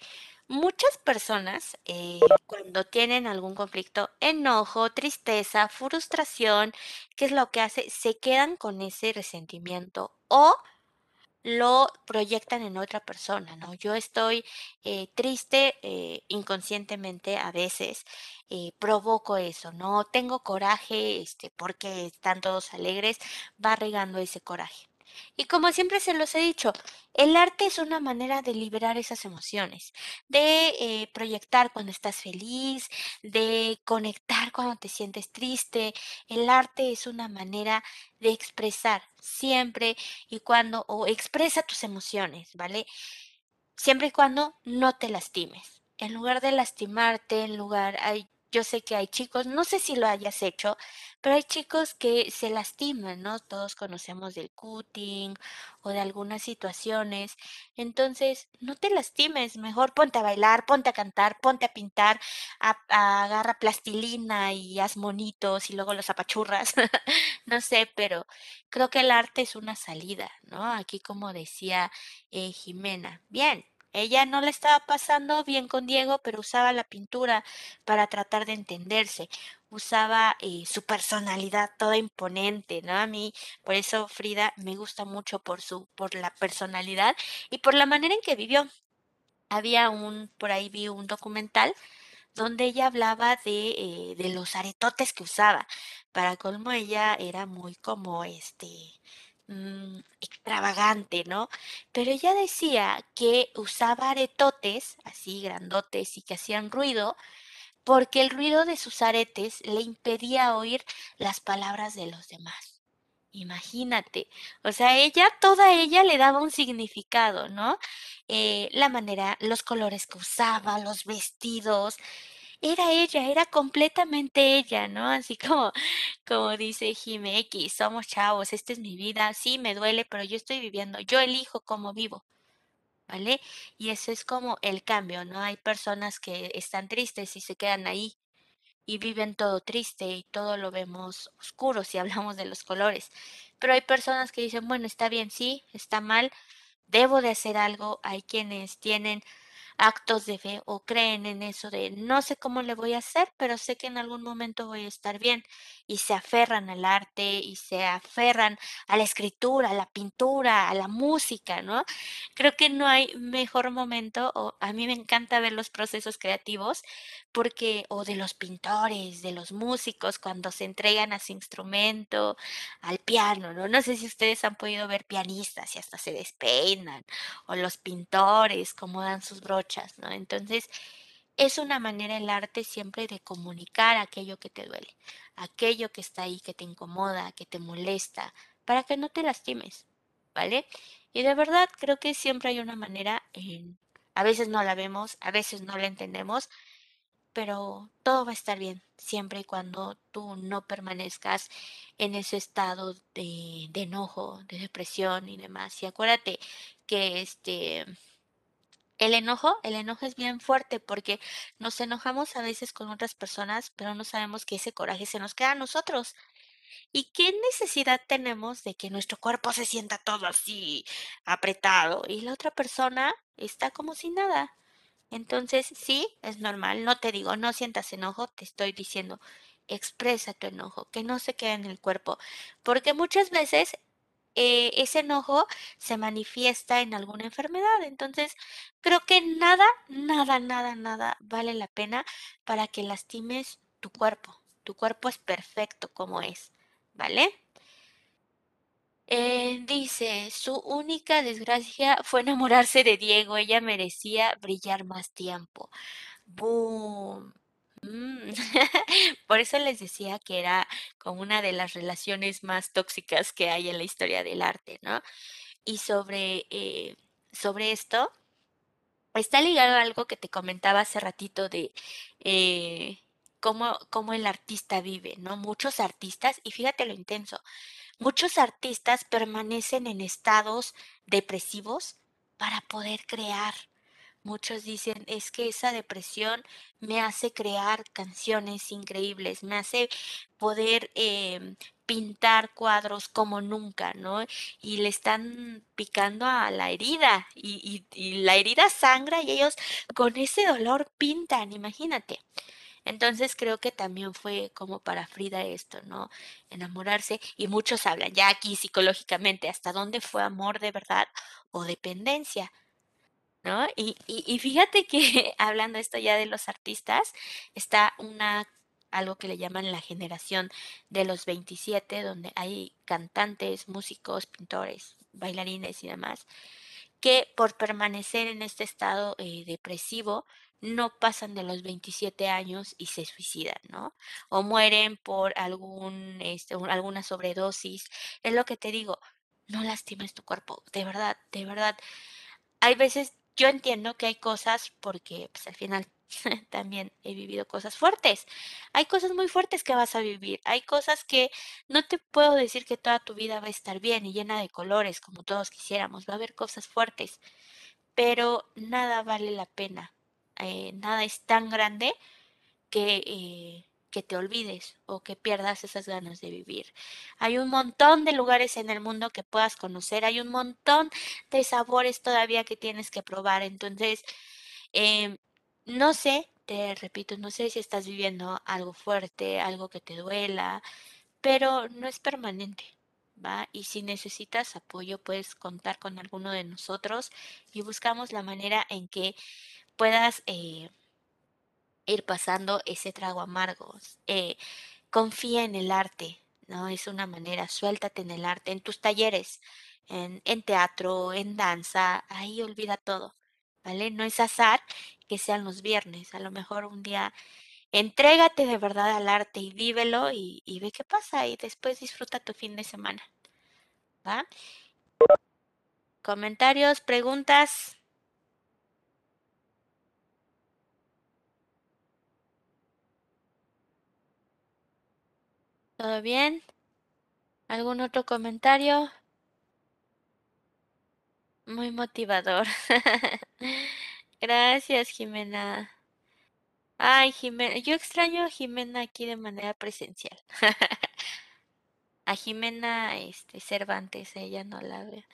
Muchas personas, eh, cuando tienen algún conflicto, enojo, tristeza, frustración, ¿qué es lo que hace? Se quedan con ese resentimiento o lo proyectan en otra persona, ¿no? Yo estoy eh, triste eh, inconscientemente a veces, eh, provoco eso, ¿no? Tengo coraje, este, porque están todos alegres, va regando ese coraje. Y como siempre se los he dicho, el arte es una manera de liberar esas emociones, de eh, proyectar cuando estás feliz, de conectar cuando te sientes triste. El arte es una manera de expresar siempre y cuando, o expresa tus emociones, ¿vale? Siempre y cuando no te lastimes. En lugar de lastimarte, en lugar, hay yo sé que hay chicos, no sé si lo hayas hecho, pero hay chicos que se lastiman, ¿no? Todos conocemos del cutting o de algunas situaciones. Entonces, no te lastimes, mejor ponte a bailar, ponte a cantar, ponte a pintar, agarra plastilina y haz monitos y luego los apachurras. (laughs) no sé, pero creo que el arte es una salida, ¿no? Aquí como decía eh, Jimena. Bien, ella no le estaba pasando bien con Diego, pero usaba la pintura para tratar de entenderse. Usaba eh, su personalidad toda imponente, ¿no? A mí, por eso Frida me gusta mucho por su, por la personalidad y por la manera en que vivió. Había un, por ahí vi un documental donde ella hablaba de, eh, de los aretotes que usaba. Para colmo, ella era muy como este mm, extravagante, ¿no? Pero ella decía que usaba aretotes así grandotes y que hacían ruido porque el ruido de sus aretes le impedía oír las palabras de los demás. Imagínate, o sea, ella, toda ella le daba un significado, ¿no? Eh, la manera, los colores que usaba, los vestidos, era ella, era completamente ella, ¿no? Así como, como dice Jime X, somos chavos, esta es mi vida, sí, me duele, pero yo estoy viviendo, yo elijo cómo vivo, ¿vale? Y eso es como el cambio, ¿no? Hay personas que están tristes y se quedan ahí y viven todo triste y todo lo vemos oscuro si (laughs) hablamos de los colores. Pero hay personas que dicen, bueno, está bien, sí, está mal, debo de hacer algo. Hay quienes tienen actos de fe o creen en eso de no sé cómo le voy a hacer, pero sé que en algún momento voy a estar bien y se aferran al arte y se aferran a la escritura, a la pintura, a la música, ¿no? Creo que no hay mejor momento o a mí me encanta ver los procesos creativos porque o de los pintores, de los músicos cuando se entregan a su instrumento, al piano, ¿no? No sé si ustedes han podido ver pianistas y hasta se despeinan o los pintores cómo dan sus ¿no? Entonces, es una manera el arte siempre de comunicar aquello que te duele, aquello que está ahí, que te incomoda, que te molesta, para que no te lastimes, ¿vale? Y de verdad creo que siempre hay una manera, en, a veces no la vemos, a veces no la entendemos, pero todo va a estar bien, siempre y cuando tú no permanezcas en ese estado de, de enojo, de depresión y demás. Y acuérdate que este el enojo, el enojo es bien fuerte porque nos enojamos a veces con otras personas, pero no sabemos que ese coraje se nos queda a nosotros. ¿Y qué necesidad tenemos de que nuestro cuerpo se sienta todo así apretado y la otra persona está como si nada? Entonces, sí, es normal, no te digo, no sientas enojo, te estoy diciendo, expresa tu enojo, que no se quede en el cuerpo, porque muchas veces eh, ese enojo se manifiesta en alguna enfermedad. Entonces, creo que nada, nada, nada, nada vale la pena para que lastimes tu cuerpo. Tu cuerpo es perfecto como es, ¿vale? Eh, dice, su única desgracia fue enamorarse de Diego. Ella merecía brillar más tiempo. Boom. Mm. (laughs) Por eso les decía que era como una de las relaciones más tóxicas que hay en la historia del arte, ¿no? Y sobre, eh, sobre esto, está ligado a algo que te comentaba hace ratito de eh, cómo, cómo el artista vive, ¿no? Muchos artistas, y fíjate lo intenso, muchos artistas permanecen en estados depresivos para poder crear. Muchos dicen, es que esa depresión me hace crear canciones increíbles, me hace poder em, pintar cuadros como nunca, ¿no? Y le están picando a la herida y, y, y la herida sangra y ellos con ese dolor pintan, imagínate. Entonces creo que también fue como para Frida esto, ¿no? Enamorarse y muchos hablan ya aquí psicológicamente, ¿hasta dónde fue amor de verdad o dependencia? ¿No? Y, y, y fíjate que (laughs) hablando esto ya de los artistas, está una algo que le llaman la generación de los 27, donde hay cantantes, músicos, pintores, bailarines y demás, que por permanecer en este estado eh, depresivo no pasan de los 27 años y se suicidan, ¿no? O mueren por algún, este, alguna sobredosis. Es lo que te digo, no lastimes tu cuerpo, de verdad, de verdad. Hay veces yo entiendo que hay cosas, porque pues, al final (laughs) también he vivido cosas fuertes. Hay cosas muy fuertes que vas a vivir. Hay cosas que no te puedo decir que toda tu vida va a estar bien y llena de colores como todos quisiéramos. Va a haber cosas fuertes, pero nada vale la pena. Eh, nada es tan grande que, eh, que te olvides o que pierdas esas ganas de vivir. Hay un montón de lugares en el mundo que puedas conocer, hay un montón de sabores todavía que tienes que probar. Entonces, em, no sé, te repito, no sé si estás viviendo algo fuerte, algo que te duela, pero no es permanente. ¿Va? Y si necesitas apoyo, puedes contar con alguno de nosotros y buscamos la manera en que puedas eh, ir pasando ese trago amargo. Eh, confía en el arte, ¿no? Es una manera, suéltate en el arte, en tus talleres, en, teatro, en danza, ahí olvida todo, ¿vale? No es azar que sean los viernes, a lo mejor un día entrégate de verdad al arte y vívelo y, y ve qué pasa y después disfruta tu fin de semana, ¿va? Comentarios, preguntas. ¿Todo bien? ¿Algún otro comentario? Muy motivador. (laughs) Gracias, Jimena. Ay, Jimena, yo extraño a Jimena aquí de manera presencial. (laughs) a Jimena este, Cervantes, ella no la ve.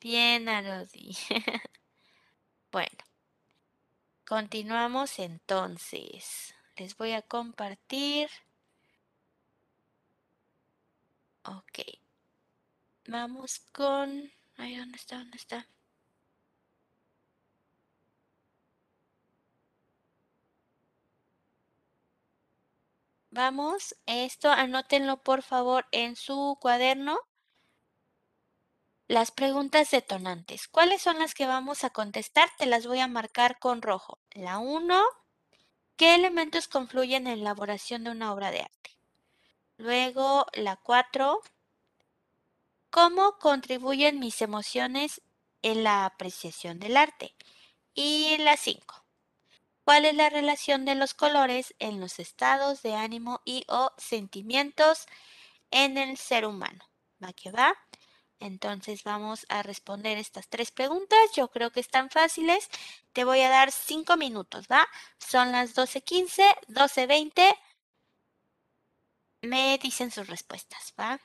Bien, Arodi. (laughs) bueno, continuamos entonces. Les voy a compartir. Ok. Vamos con... Ay, ¿dónde está? ¿Dónde está? Vamos, esto anótenlo por favor en su cuaderno. Las preguntas detonantes. ¿Cuáles son las que vamos a contestar? Te las voy a marcar con rojo. La 1. ¿Qué elementos confluyen en la elaboración de una obra de arte? Luego, la 4. ¿Cómo contribuyen mis emociones en la apreciación del arte? Y la 5. ¿Cuál es la relación de los colores en los estados de ánimo y o sentimientos en el ser humano? ¿Va que va? Entonces vamos a responder estas tres preguntas. Yo creo que están fáciles. Te voy a dar cinco minutos, ¿va? Son las 12.15, 12.20. Me dicen sus respuestas, ¿va?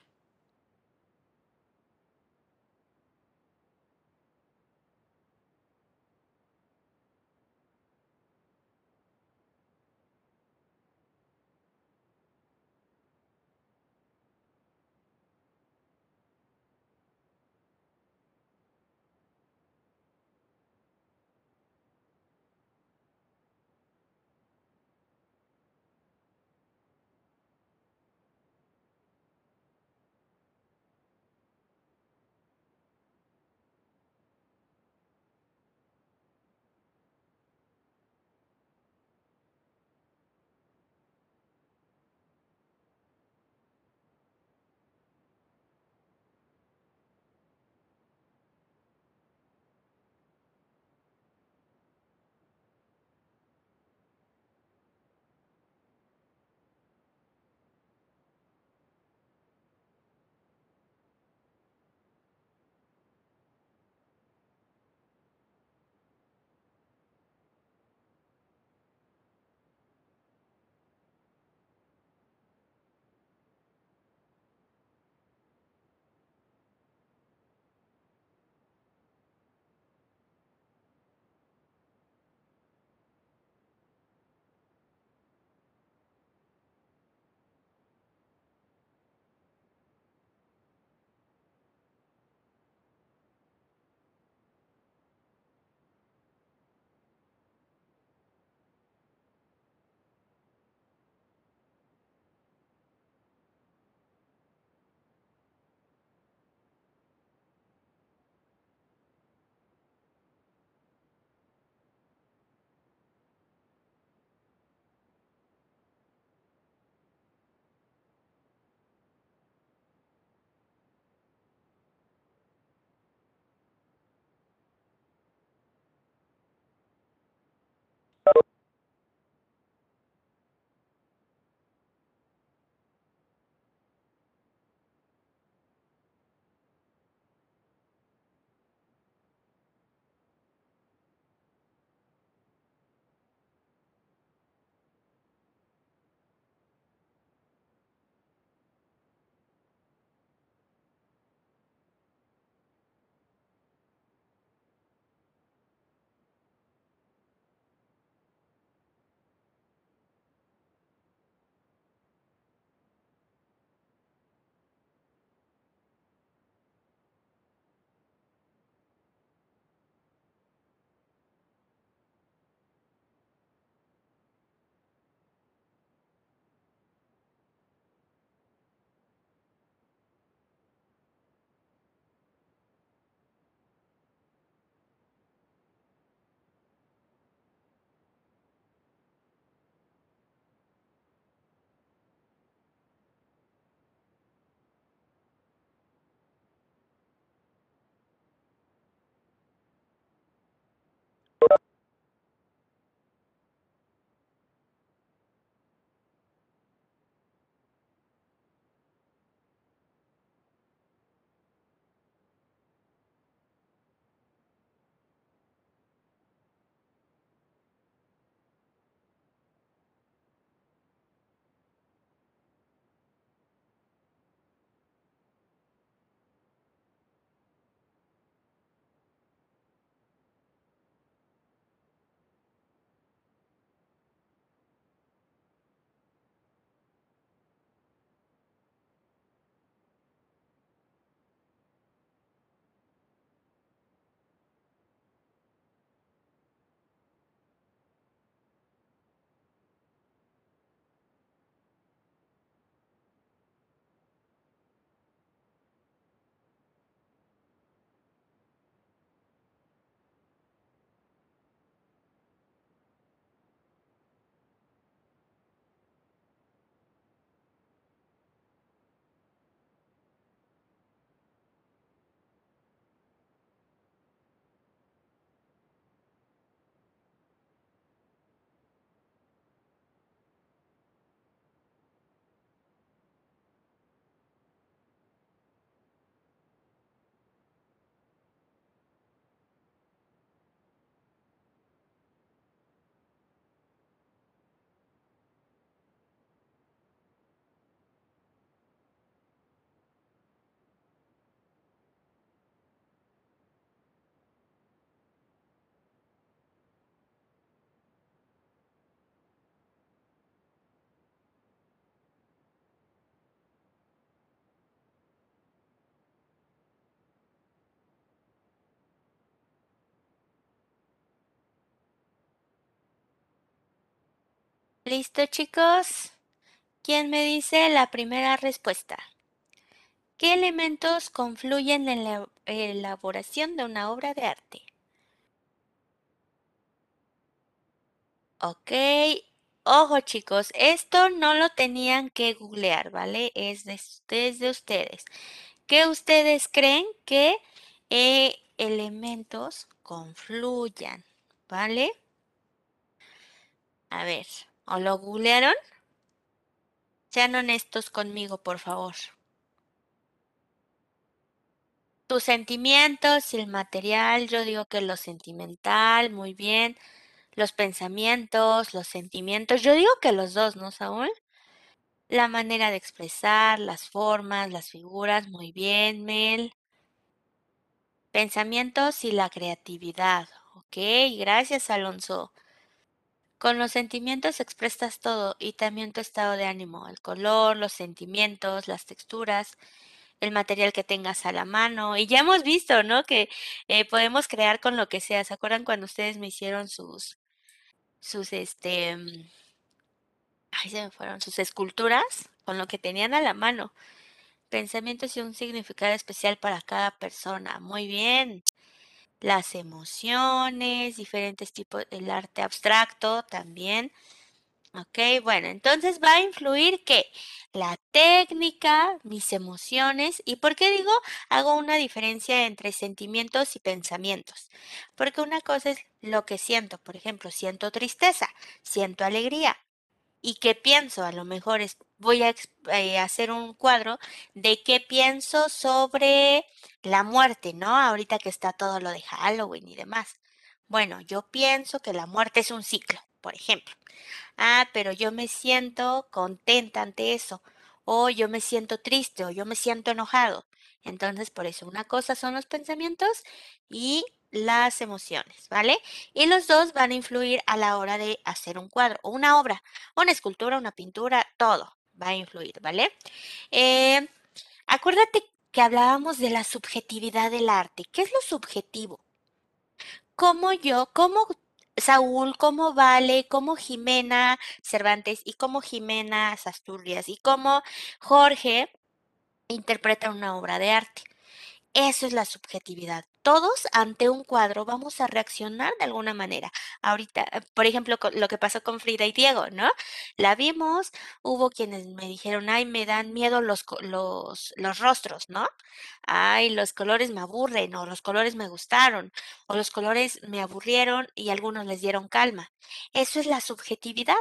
¿Listo, chicos? ¿Quién me dice la primera respuesta? ¿Qué elementos confluyen en la elaboración de una obra de arte? Ok. Ojo, chicos, esto no lo tenían que googlear, ¿vale? Es de, ustedes. ¿Qué ustedes creen que eh, elementos confluyan? ¿Vale? A ver, ¿o lo googlearon? Sean honestos conmigo, por favor. Tus sentimientos y el material, yo digo que lo sentimental, muy bien. Los pensamientos, los sentimientos, yo digo que los dos, ¿no, Saúl? La manera de expresar, las formas, las figuras, muy bien, Mel. Pensamientos y la creatividad. Ok, gracias, Alonso. Con los sentimientos expresas todo y también tu estado de ánimo, el color, los sentimientos, las texturas, el material que tengas a la mano. Y ya hemos visto, ¿no? Que eh, podemos crear con lo que sea. ¿Se acuerdan cuando ustedes me hicieron sus, sus, este, mm, ay, se me fueron, sus esculturas con lo que tenían a la mano? Pensamientos y un significado especial para cada persona. Muy bien las emociones, diferentes tipos, el arte abstracto también. Ok, bueno, entonces va a influir que la técnica, mis emociones, y por qué digo, hago una diferencia entre sentimientos y pensamientos. Porque una cosa es lo que siento, por ejemplo, siento tristeza, siento alegría, y qué pienso, a lo mejor es, voy a eh, hacer un cuadro de qué pienso sobre la muerte, ¿no? Ahorita que está todo lo de Halloween y demás. Bueno, yo pienso que la muerte es un ciclo, por ejemplo. Ah, pero yo me siento contenta ante eso. O yo me siento triste o yo me siento enojado. Entonces, por eso una cosa son los pensamientos y las emociones, ¿vale? Y los dos van a influir a la hora de hacer un cuadro una obra, una escultura, una pintura, todo va a influir, ¿vale? Eh, acuérdate que hablábamos de la subjetividad del arte. ¿Qué es lo subjetivo? ¿Cómo yo, cómo Saúl, cómo Vale, cómo Jimena Cervantes y cómo Jimena Asturias y cómo Jorge interpretan una obra de arte? Eso es la subjetividad todos ante un cuadro vamos a reaccionar de alguna manera. Ahorita, eh, por ejemplo, lo que pasó con Frida y Diego, ¿no? La vimos, hubo quienes me dijeron, ay, me dan miedo los, los, los rostros, ¿no? Ay, los colores me aburren, o los colores me gustaron, o los colores me aburrieron y algunos les dieron calma. Eso es la subjetividad.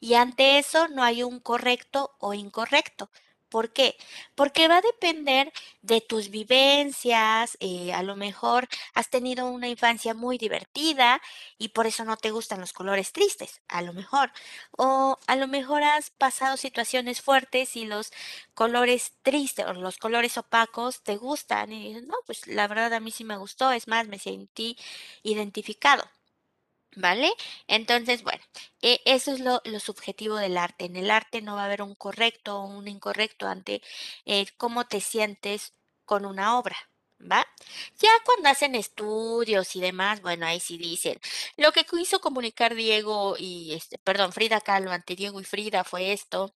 Y ante eso no hay un correcto o incorrecto. ¿Por qué? Porque va a depender de tus vivencias, eh, a lo mejor has tenido una infancia muy divertida y por eso no te gustan los colores tristes, a lo mejor. O a lo mejor has pasado situaciones fuertes y los colores tristes o los colores opacos te gustan y dices, no, pues la verdad a mí sí me gustó, es más, me sentí identificado. ¿Vale? Entonces, bueno, e, eso es lo, subjetivo del arte. En el arte no va a haber un correcto o un incorrecto ante cómo te sientes con una obra. ¿Va? Ya cuando hacen estudios y demás, bueno, ahí sí dicen, lo que quiso comunicar Diego y, este, perdón, Frida Kahlo ante Diego y Frida fue esto,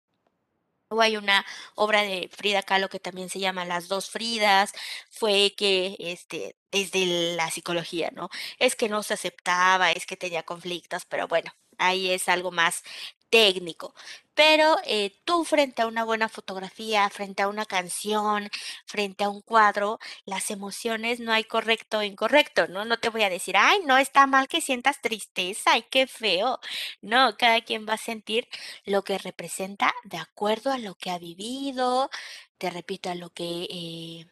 o hay una obra de Frida Kahlo que también se llama Las dos Fridas, fue que este desde la psicología, ¿no? Es que no se aceptaba, es que tenía conflictos, pero bueno, ahí es algo más técnico. Pero eh, tú frente a una buena fotografía, frente a una canción, frente a un cuadro, las emociones no hay correcto o incorrecto, ¿no? No te voy a decir, ay, no está mal que sientas tristeza, ay, qué feo. No, cada quien va a sentir lo que representa de acuerdo a lo que ha vivido, te repito, a lo que... Eh,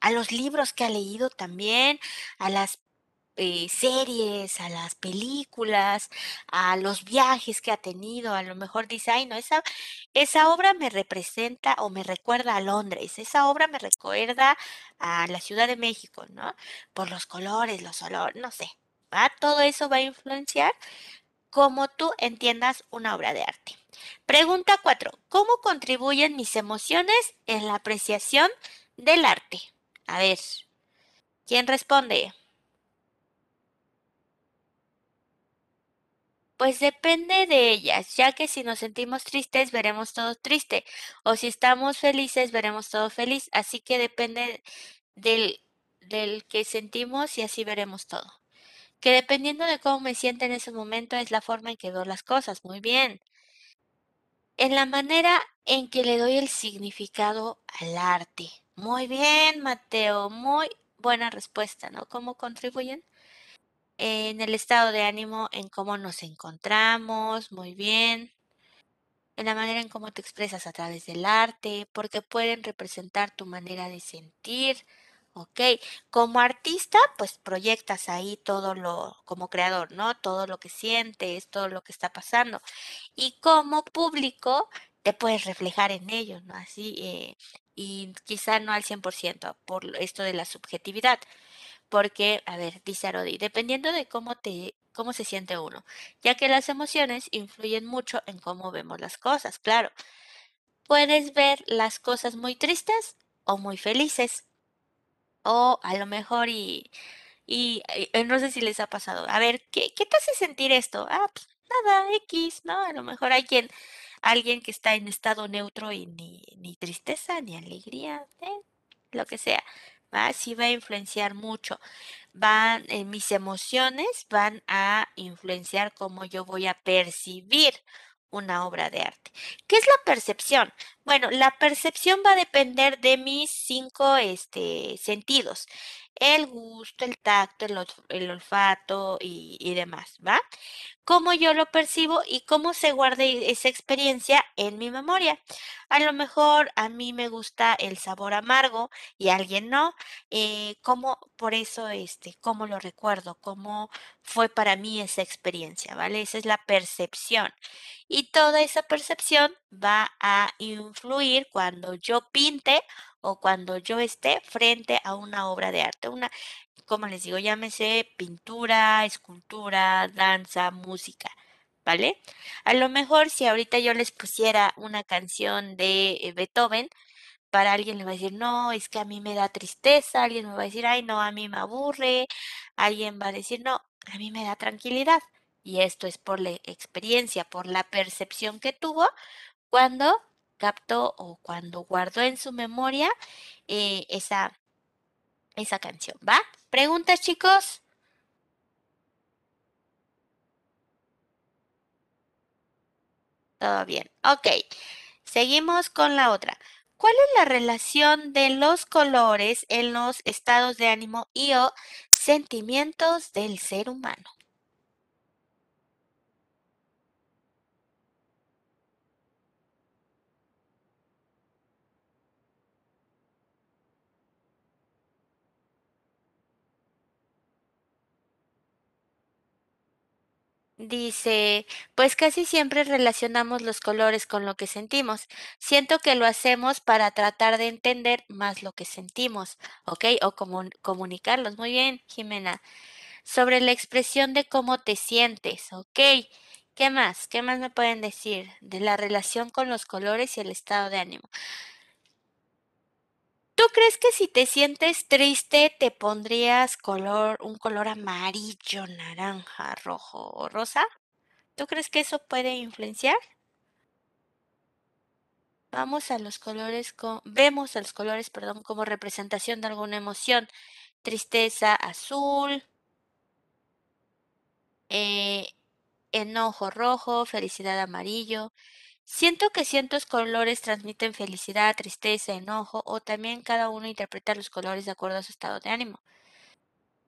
a los libros que ha leído también, a las eh, series, a las películas, a los viajes que ha tenido. A lo mejor dice, ay, no, esa, esa obra me representa o me recuerda a Londres, esa obra me recuerda a la Ciudad de México, ¿no? Por los colores, los olores, no sé. ¿va? Todo eso va a influenciar cómo tú entiendas una obra de arte. Pregunta 4. ¿Cómo contribuyen mis emociones en la apreciación del arte? A ver, ¿quién responde? Pues depende de ellas, ya que si nos sentimos tristes veremos todo triste, o si estamos felices veremos todo feliz, así que depende del, del que sentimos y así veremos todo. Que dependiendo de cómo me siento en ese momento es la forma en que veo las cosas, muy bien. En la manera en que le doy el significado al arte. Muy bien, Mateo, muy buena respuesta, ¿no? ¿Cómo contribuyen? En el estado de ánimo, en cómo nos encontramos, muy bien, en la manera en cómo te expresas a través del arte, porque pueden representar tu manera de sentir, ¿ok? Como artista, pues proyectas ahí todo lo, como creador, ¿no? Todo lo que sientes, todo lo que está pasando. Y como público, te puedes reflejar en ellos, ¿no? Así, eh, y quizá no al 100% por esto de la subjetividad. Porque, a ver, dice Arodi, dependiendo de cómo te, cómo se siente uno, ya que las emociones influyen mucho en cómo vemos las cosas, claro. Puedes ver las cosas muy tristes o muy felices. O a lo mejor y, y, eh, no sé si les ha pasado. A ver, ¿qué, qué te hace sentir esto? Ah, pues nada, X, ¿no? A lo mejor hay quien, alguien que está en estado neutro y ni, ni tristeza, ni alegría, ¿eh? lo que sea. Sí va a influenciar mucho. Van, eh, mis emociones van a influenciar cómo yo voy a percibir una obra de arte. ¿Qué es la percepción? Bueno, la percepción va a depender de mis cinco este, sentidos. El gusto, el tacto, el, olfato y, demás, ¿va? Cómo yo lo percibo y cómo se guarda esa experiencia en mi memoria. A lo mejor a mí me gusta el sabor amargo y a alguien no. Eh, ¿Cómo, por eso, este, cómo lo recuerdo? ¿Cómo fue para mí esa experiencia? ¿Vale? Esa es la percepción. Y toda esa percepción va a influir cuando yo pinte o cuando yo esté frente a una obra de arte. Una, como les digo, llámese pintura, escultura, danza, música. ¿Vale? A lo mejor si ahorita yo les pusiera una canción de eh, Beethoven, para alguien le va a decir, no, es que a mí me da tristeza, alguien me va a decir, ay, no, a mí me aburre, alguien va a decir, no, a mí me da tranquilidad. Y esto es por la experiencia, por la percepción que tuvo cuando captó o cuando guardó en su memoria eh, esa, esa canción. ¿Va? ¿Preguntas, chicos? Todo bien. Ok. Seguimos con la otra. ¿Cuál es la relación de los colores en los estados de ánimo y o sentimientos del ser humano? Dice, pues casi siempre relacionamos los colores con lo que sentimos. Siento que lo hacemos para tratar de entender más lo que sentimos, ¿ok? O comunicarlos. Muy bien, Jimena. Sobre la expresión de cómo te sientes, ¿ok? ¿Qué más? ¿Qué más me pueden decir de la relación con los colores y el estado de ánimo? ¿Tú crees que si te sientes triste te pondrías color, un color amarillo, naranja, rojo o rosa? ¿Tú crees que eso puede influenciar? Vamos a los colores, vemos a los colores, perdón, como representación de alguna emoción. Tristeza azul, eh, enojo rojo, felicidad amarillo, Siento que ciertos colores transmiten felicidad, tristeza, enojo o también cada uno interpreta los colores de acuerdo a su estado de ánimo.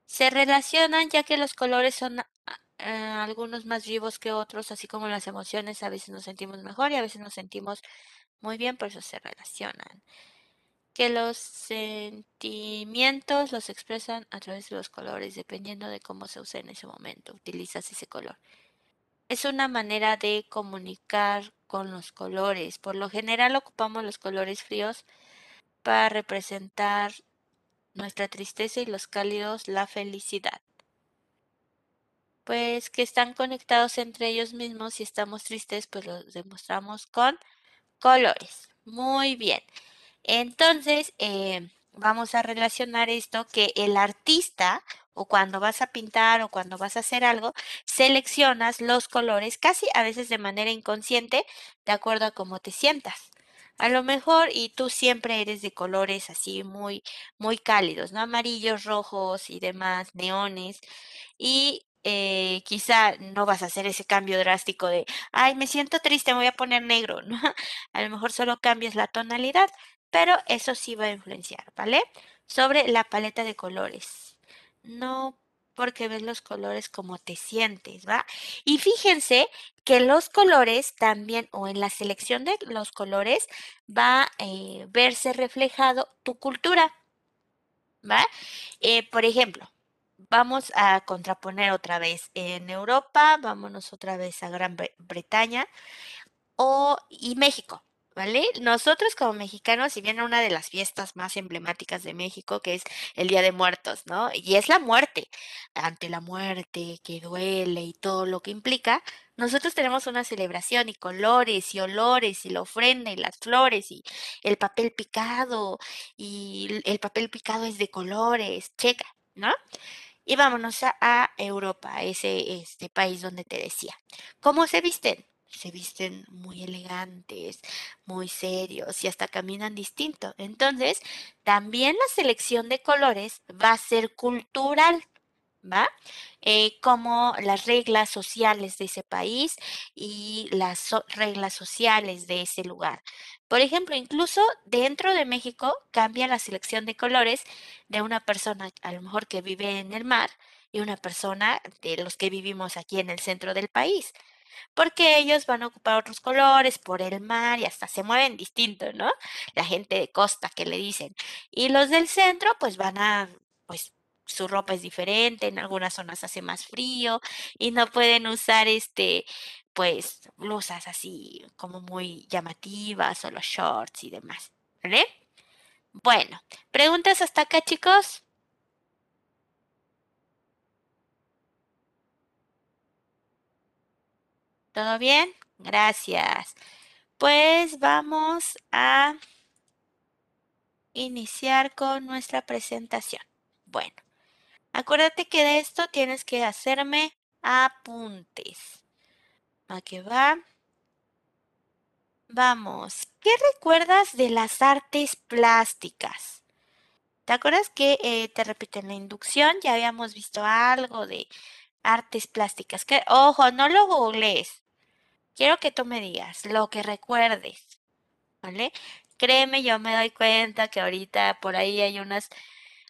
Se relacionan ya que los colores son eh, algunos más vivos que otros, así como las emociones a veces nos sentimos mejor y a veces nos sentimos muy bien, por eso se relacionan. Que los sentimientos los expresan a través de los colores, dependiendo de cómo se usa en ese momento, utilizas ese color. Es una manera de comunicar con los colores. Por lo general ocupamos los colores fríos para representar nuestra tristeza y los cálidos la felicidad. Pues que están conectados entre ellos mismos. Si estamos tristes, pues lo demostramos con colores. Muy bien. Entonces, eh, vamos a relacionar esto que el artista o cuando vas a pintar o cuando vas a hacer algo, seleccionas los colores casi a veces de manera inconsciente, de acuerdo a cómo te sientas. A lo mejor y tú siempre eres de colores así muy muy cálidos, ¿no? Amarillos, rojos y demás, neones. Y eh, quizá no vas a hacer ese cambio drástico de, ay, me siento triste, me voy a poner negro, (laughs) ¿no? A lo mejor solo cambias la tonalidad, pero eso sí va a influenciar, ¿vale? Sobre la paleta de colores. No porque ves los colores como te sientes, ¿va? Y fíjense que los colores también, o en la selección de los colores, va a eh, verse reflejado tu cultura, ¿va? Eh, por ejemplo, vamos a contraponer otra vez en Europa, vámonos otra vez a Gran Bre- Bretaña o, y México. ¿Vale? Nosotros como mexicanos, si bien una de las fiestas más emblemáticas de México, que es el Día de Muertos, ¿no? Y es la muerte, ante la muerte que duele y todo lo que implica, nosotros tenemos una celebración y colores y olores y la ofrenda y las flores y el papel picado y el papel picado es de colores, checa, ¿no? Y vámonos a, Europa, ese este país donde te decía. ¿Cómo se visten? Se visten muy elegantes, muy serios y hasta caminan distinto. Entonces, también la selección de colores va a ser cultural, ¿va? Eh, como las reglas sociales de ese país y las reglas sociales de ese lugar. Por ejemplo, incluso dentro de México cambia la selección de colores de una persona a lo mejor que vive en el mar y una persona de los que vivimos aquí en el centro del país porque ellos van a ocupar otros colores por el mar y hasta se mueven distinto, ¿no? La gente de costa que le dicen. Y los del centro, pues van a, pues su ropa es diferente, en algunas zonas hace más frío y no pueden usar este, pues blusas así como muy llamativas o los shorts y demás, ¿vale? Bueno, ¿preguntas hasta acá, chicos? ¿Todo bien? Gracias. Pues vamos a iniciar con nuestra presentación. Bueno, acuérdate que de esto tienes que hacerme apuntes. ¿A va? Vamos, ¿qué recuerdas de las artes plásticas? ¿Te acuerdas que eh, te repito en la inducción ya habíamos visto algo de artes plásticas? Que, ojo, no lo googlees. Quiero que tú me digas lo que recuerdes, ¿vale? Créeme, yo me doy cuenta que ahorita por ahí hay unas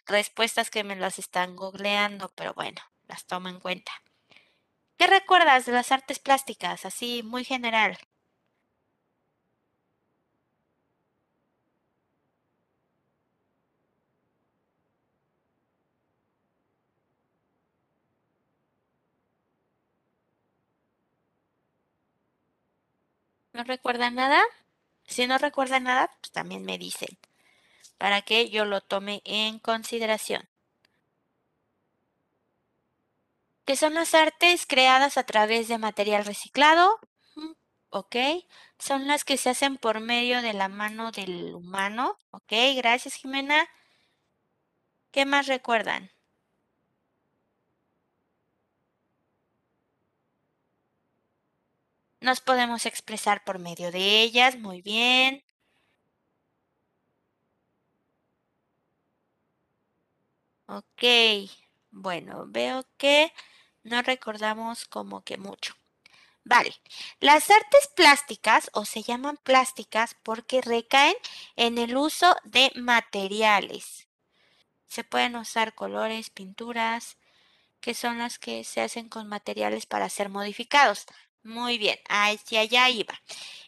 respuestas que me las están googleando, pero bueno, las tomo en cuenta. ¿Qué recuerdas de las artes plásticas? Así, muy general. ¿No recuerdan nada? Si no recuerdan nada, pues también me dicen, para que yo lo tome en consideración. ¿Qué son las artes creadas a través de material reciclado? Mm, Ok. Son las que se hacen por medio de la mano del humano. Ok, gracias Jimena. ¿Qué más recuerdan? Nos podemos expresar por medio de ellas. Muy bien. Ok. Bueno, veo que no recordamos como que mucho. Vale, las artes plásticas o se llaman plásticas porque recaen en el uso de materiales. Se pueden usar colores, pinturas, que son las que se hacen con materiales para ser modificados. Muy bien, hacia allá iba.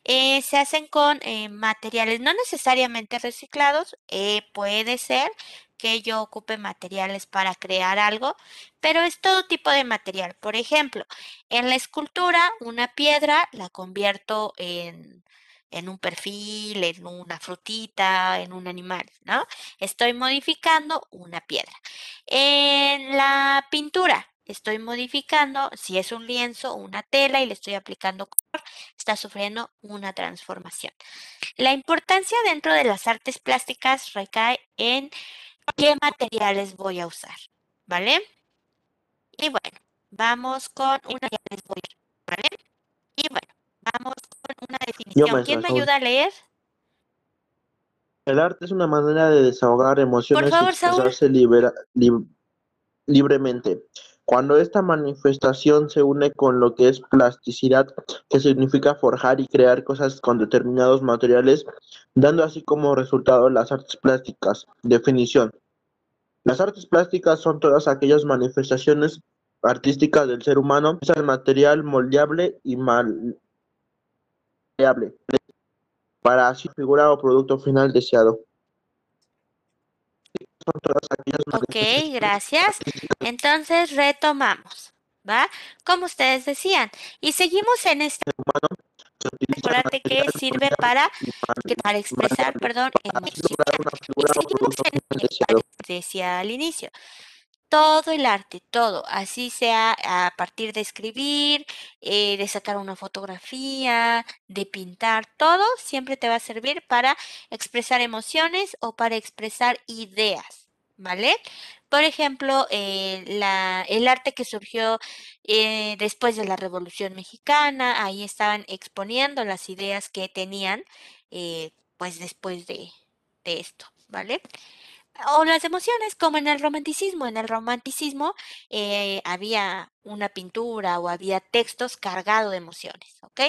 Eh, se hacen con eh, materiales no necesariamente reciclados, eh, puede ser que yo ocupe materiales para crear algo, pero es todo tipo de material. Por ejemplo, en la escultura, una piedra la convierto en, en un perfil, en una frutita, en un animal, ¿no? Estoy modificando una piedra. En la pintura, estoy modificando, si es un lienzo o una tela y le estoy aplicando color, está sufriendo una transformación. La importancia dentro de las artes plásticas recae en qué materiales voy a usar, ¿vale? Y bueno, vamos con una, ya les voy, ¿vale? Y bueno, vamos con una definición. ¿Quién me ayuda a leer? El arte es una manera de desahogar emociones y favor, Saúl. expresarse libera- lib- libremente. Cuando esta manifestación se une con lo que es plasticidad, que significa forjar y crear cosas con determinados materiales, dando así como resultado las artes plásticas. Definición. Las artes plásticas son todas aquellas manifestaciones artísticas del ser humano, es el material moldeable y maleable para así figurar o producto final deseado. Ok, gracias. Entonces retomamos, ¿va? Como ustedes decían. Y seguimos en este, acuérdate que sirve para, para expresar, perdón, lograr una Y seguimos en el decía al inicio. Todo el arte, todo, así sea a partir de escribir, eh, de sacar una fotografía, de pintar, todo siempre te va a servir para expresar emociones o para expresar ideas, ¿vale? Por ejemplo, eh, el arte que surgió eh, después de la Revolución Mexicana, ahí estaban exponiendo las ideas que tenían, pues después de, de esto, ¿vale? O las emociones, como en el romanticismo. En el romanticismo eh, había una pintura o había textos cargados de emociones, ¿ok?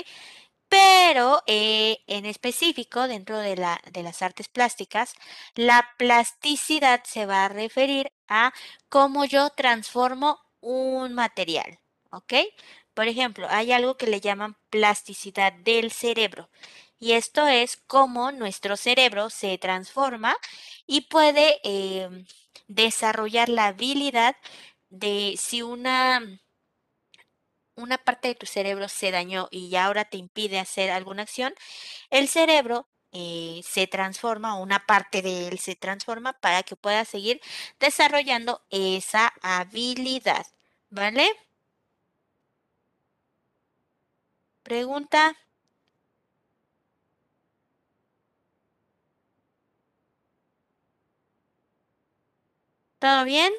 Pero eh, en específico, dentro de, la, de las artes plásticas, la plasticidad se va a referir a cómo yo transformo un material, ¿ok? Por ejemplo, hay algo que le llaman plasticidad del cerebro. Y esto es cómo nuestro cerebro se transforma y puede em, desarrollar la habilidad de si una, una parte de tu cerebro se dañó y ahora te impide hacer alguna acción, el cerebro eh, se transforma, o una parte de él se transforma para que pueda seguir desarrollando esa habilidad, ¿vale? Pregunta. ¿Todo bien?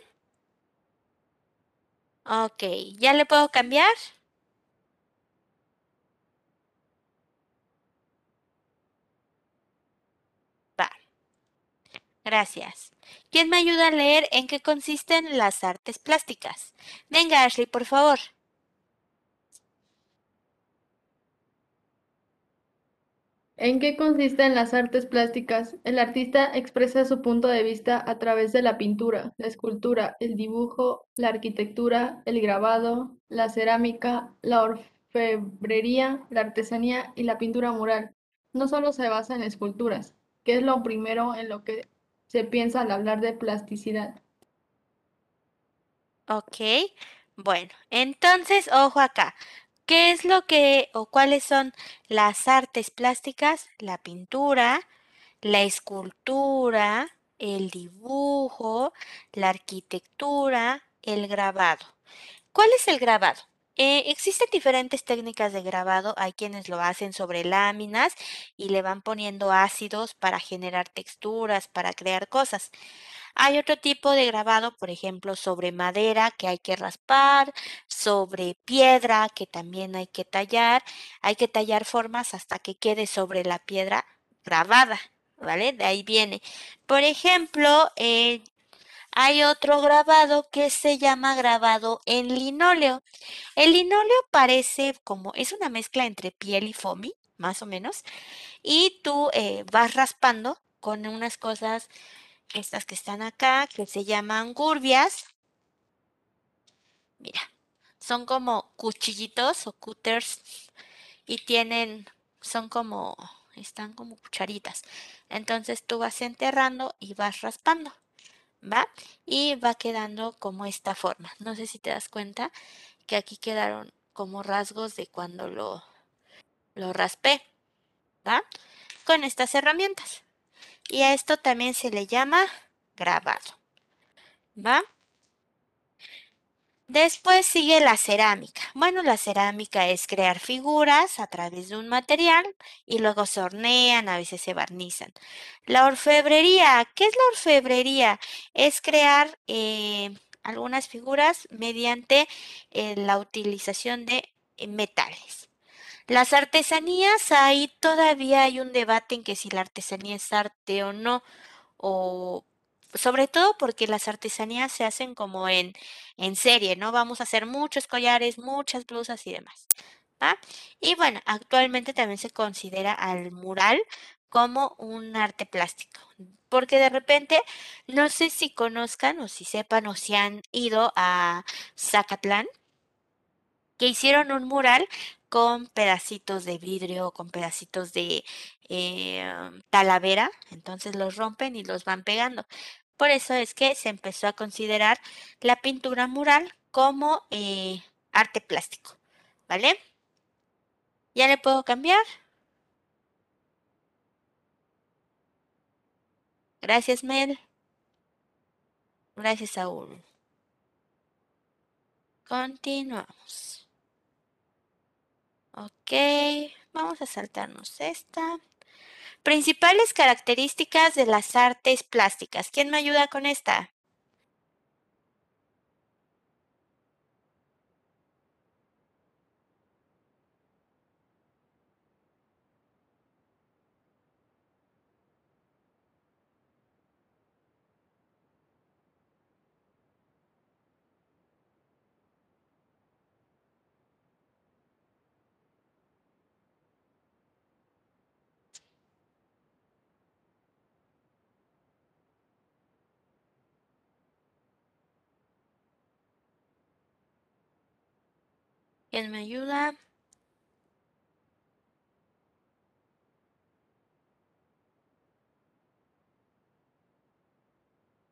Ok, ¿ya le puedo cambiar? Va. Gracias. ¿Quién me ayuda a leer en qué consisten las artes plásticas? Venga, Ashley, por favor. ¿En qué consisten las artes plásticas? El artista expresa su punto de vista a través de la pintura, la escultura, el dibujo, la arquitectura, el grabado, la cerámica, la orfebrería, la artesanía y la pintura mural. No solo se basa en esculturas, que es lo primero en lo que se piensa al hablar de plasticidad. Ok. Bueno, entonces, ojo acá. ¿Qué es lo que o cuáles son las artes plásticas? La pintura, la escultura, el dibujo, la arquitectura, el grabado. ¿Cuál es el grabado? Eh, existen diferentes técnicas de grabado. Hay quienes lo hacen sobre láminas y le van poniendo ácidos para generar texturas, para crear cosas. Hay otro tipo de grabado, por ejemplo, sobre madera que hay que raspar, sobre piedra que también hay que tallar. Hay que tallar formas hasta que quede sobre la piedra grabada, ¿vale? De ahí viene. Por ejemplo, eh, hay otro grabado que se llama grabado en linóleo. El linóleo parece como, es una mezcla entre piel y foamy, más o menos, y tú eh, vas raspando con unas cosas, estas que están acá, que se llaman gurbias. Mira, son como cuchillitos o cutters y tienen, son como, están como cucharitas. Entonces tú vas enterrando y vas raspando. ¿va? Y va quedando como esta forma. No sé si te das cuenta que aquí quedaron como rasgos de cuando lo, lo raspé, ¿va? Con estas herramientas. Y a esto también se le llama grabado, ¿va? Después sigue la cerámica. Bueno, la cerámica es crear figuras a través de un material y luego se hornean, a veces se barnizan. La orfebrería, ¿qué es la orfebrería? Es crear eh, algunas figuras mediante eh, la utilización de eh, metales. Las artesanías, ahí todavía hay un debate en que si la artesanía es arte o no, o sobre todo porque las artesanías se hacen como en, en serie, ¿no? Vamos a hacer muchos collares, muchas blusas y demás. ¿va? Y bueno, actualmente también se considera al mural como un arte plástico, porque de repente, no sé si conozcan o si sepan o si han ido a Zacatlán, que hicieron un mural con pedacitos de vidrio, con pedacitos de eh, talavera, entonces los rompen y los van pegando. Por eso es que se empezó a considerar la pintura mural como eh, arte plástico, ¿vale? ¿Ya le puedo cambiar? Gracias, Mel. Gracias, Saúl. Continuamos. Ok, vamos a saltarnos esta. Principales características de las artes plásticas. ¿Quién me ayuda con esta? ¿Quién me ayuda?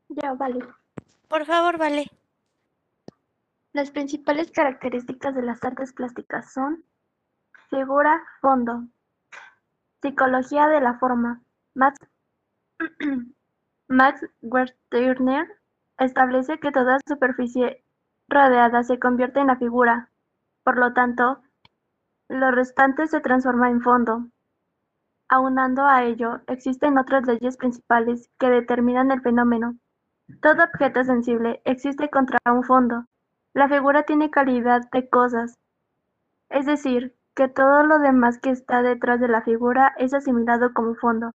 Ya, vale. Por favor, vale. Las principales características de las artes plásticas son figura, fondo, psicología de la forma. Max, (clears throat) Max Wertheimer establece que toda superficie rodeada se convierte en la figura. Por lo tanto, lo restante se transforma en fondo. Aunando a ello, existen otras leyes principales que determinan el fenómeno. Todo objeto sensible existe contra un fondo. La figura tiene calidad de cosas, es decir, que todo lo demás que está detrás de la figura es asimilado como fondo.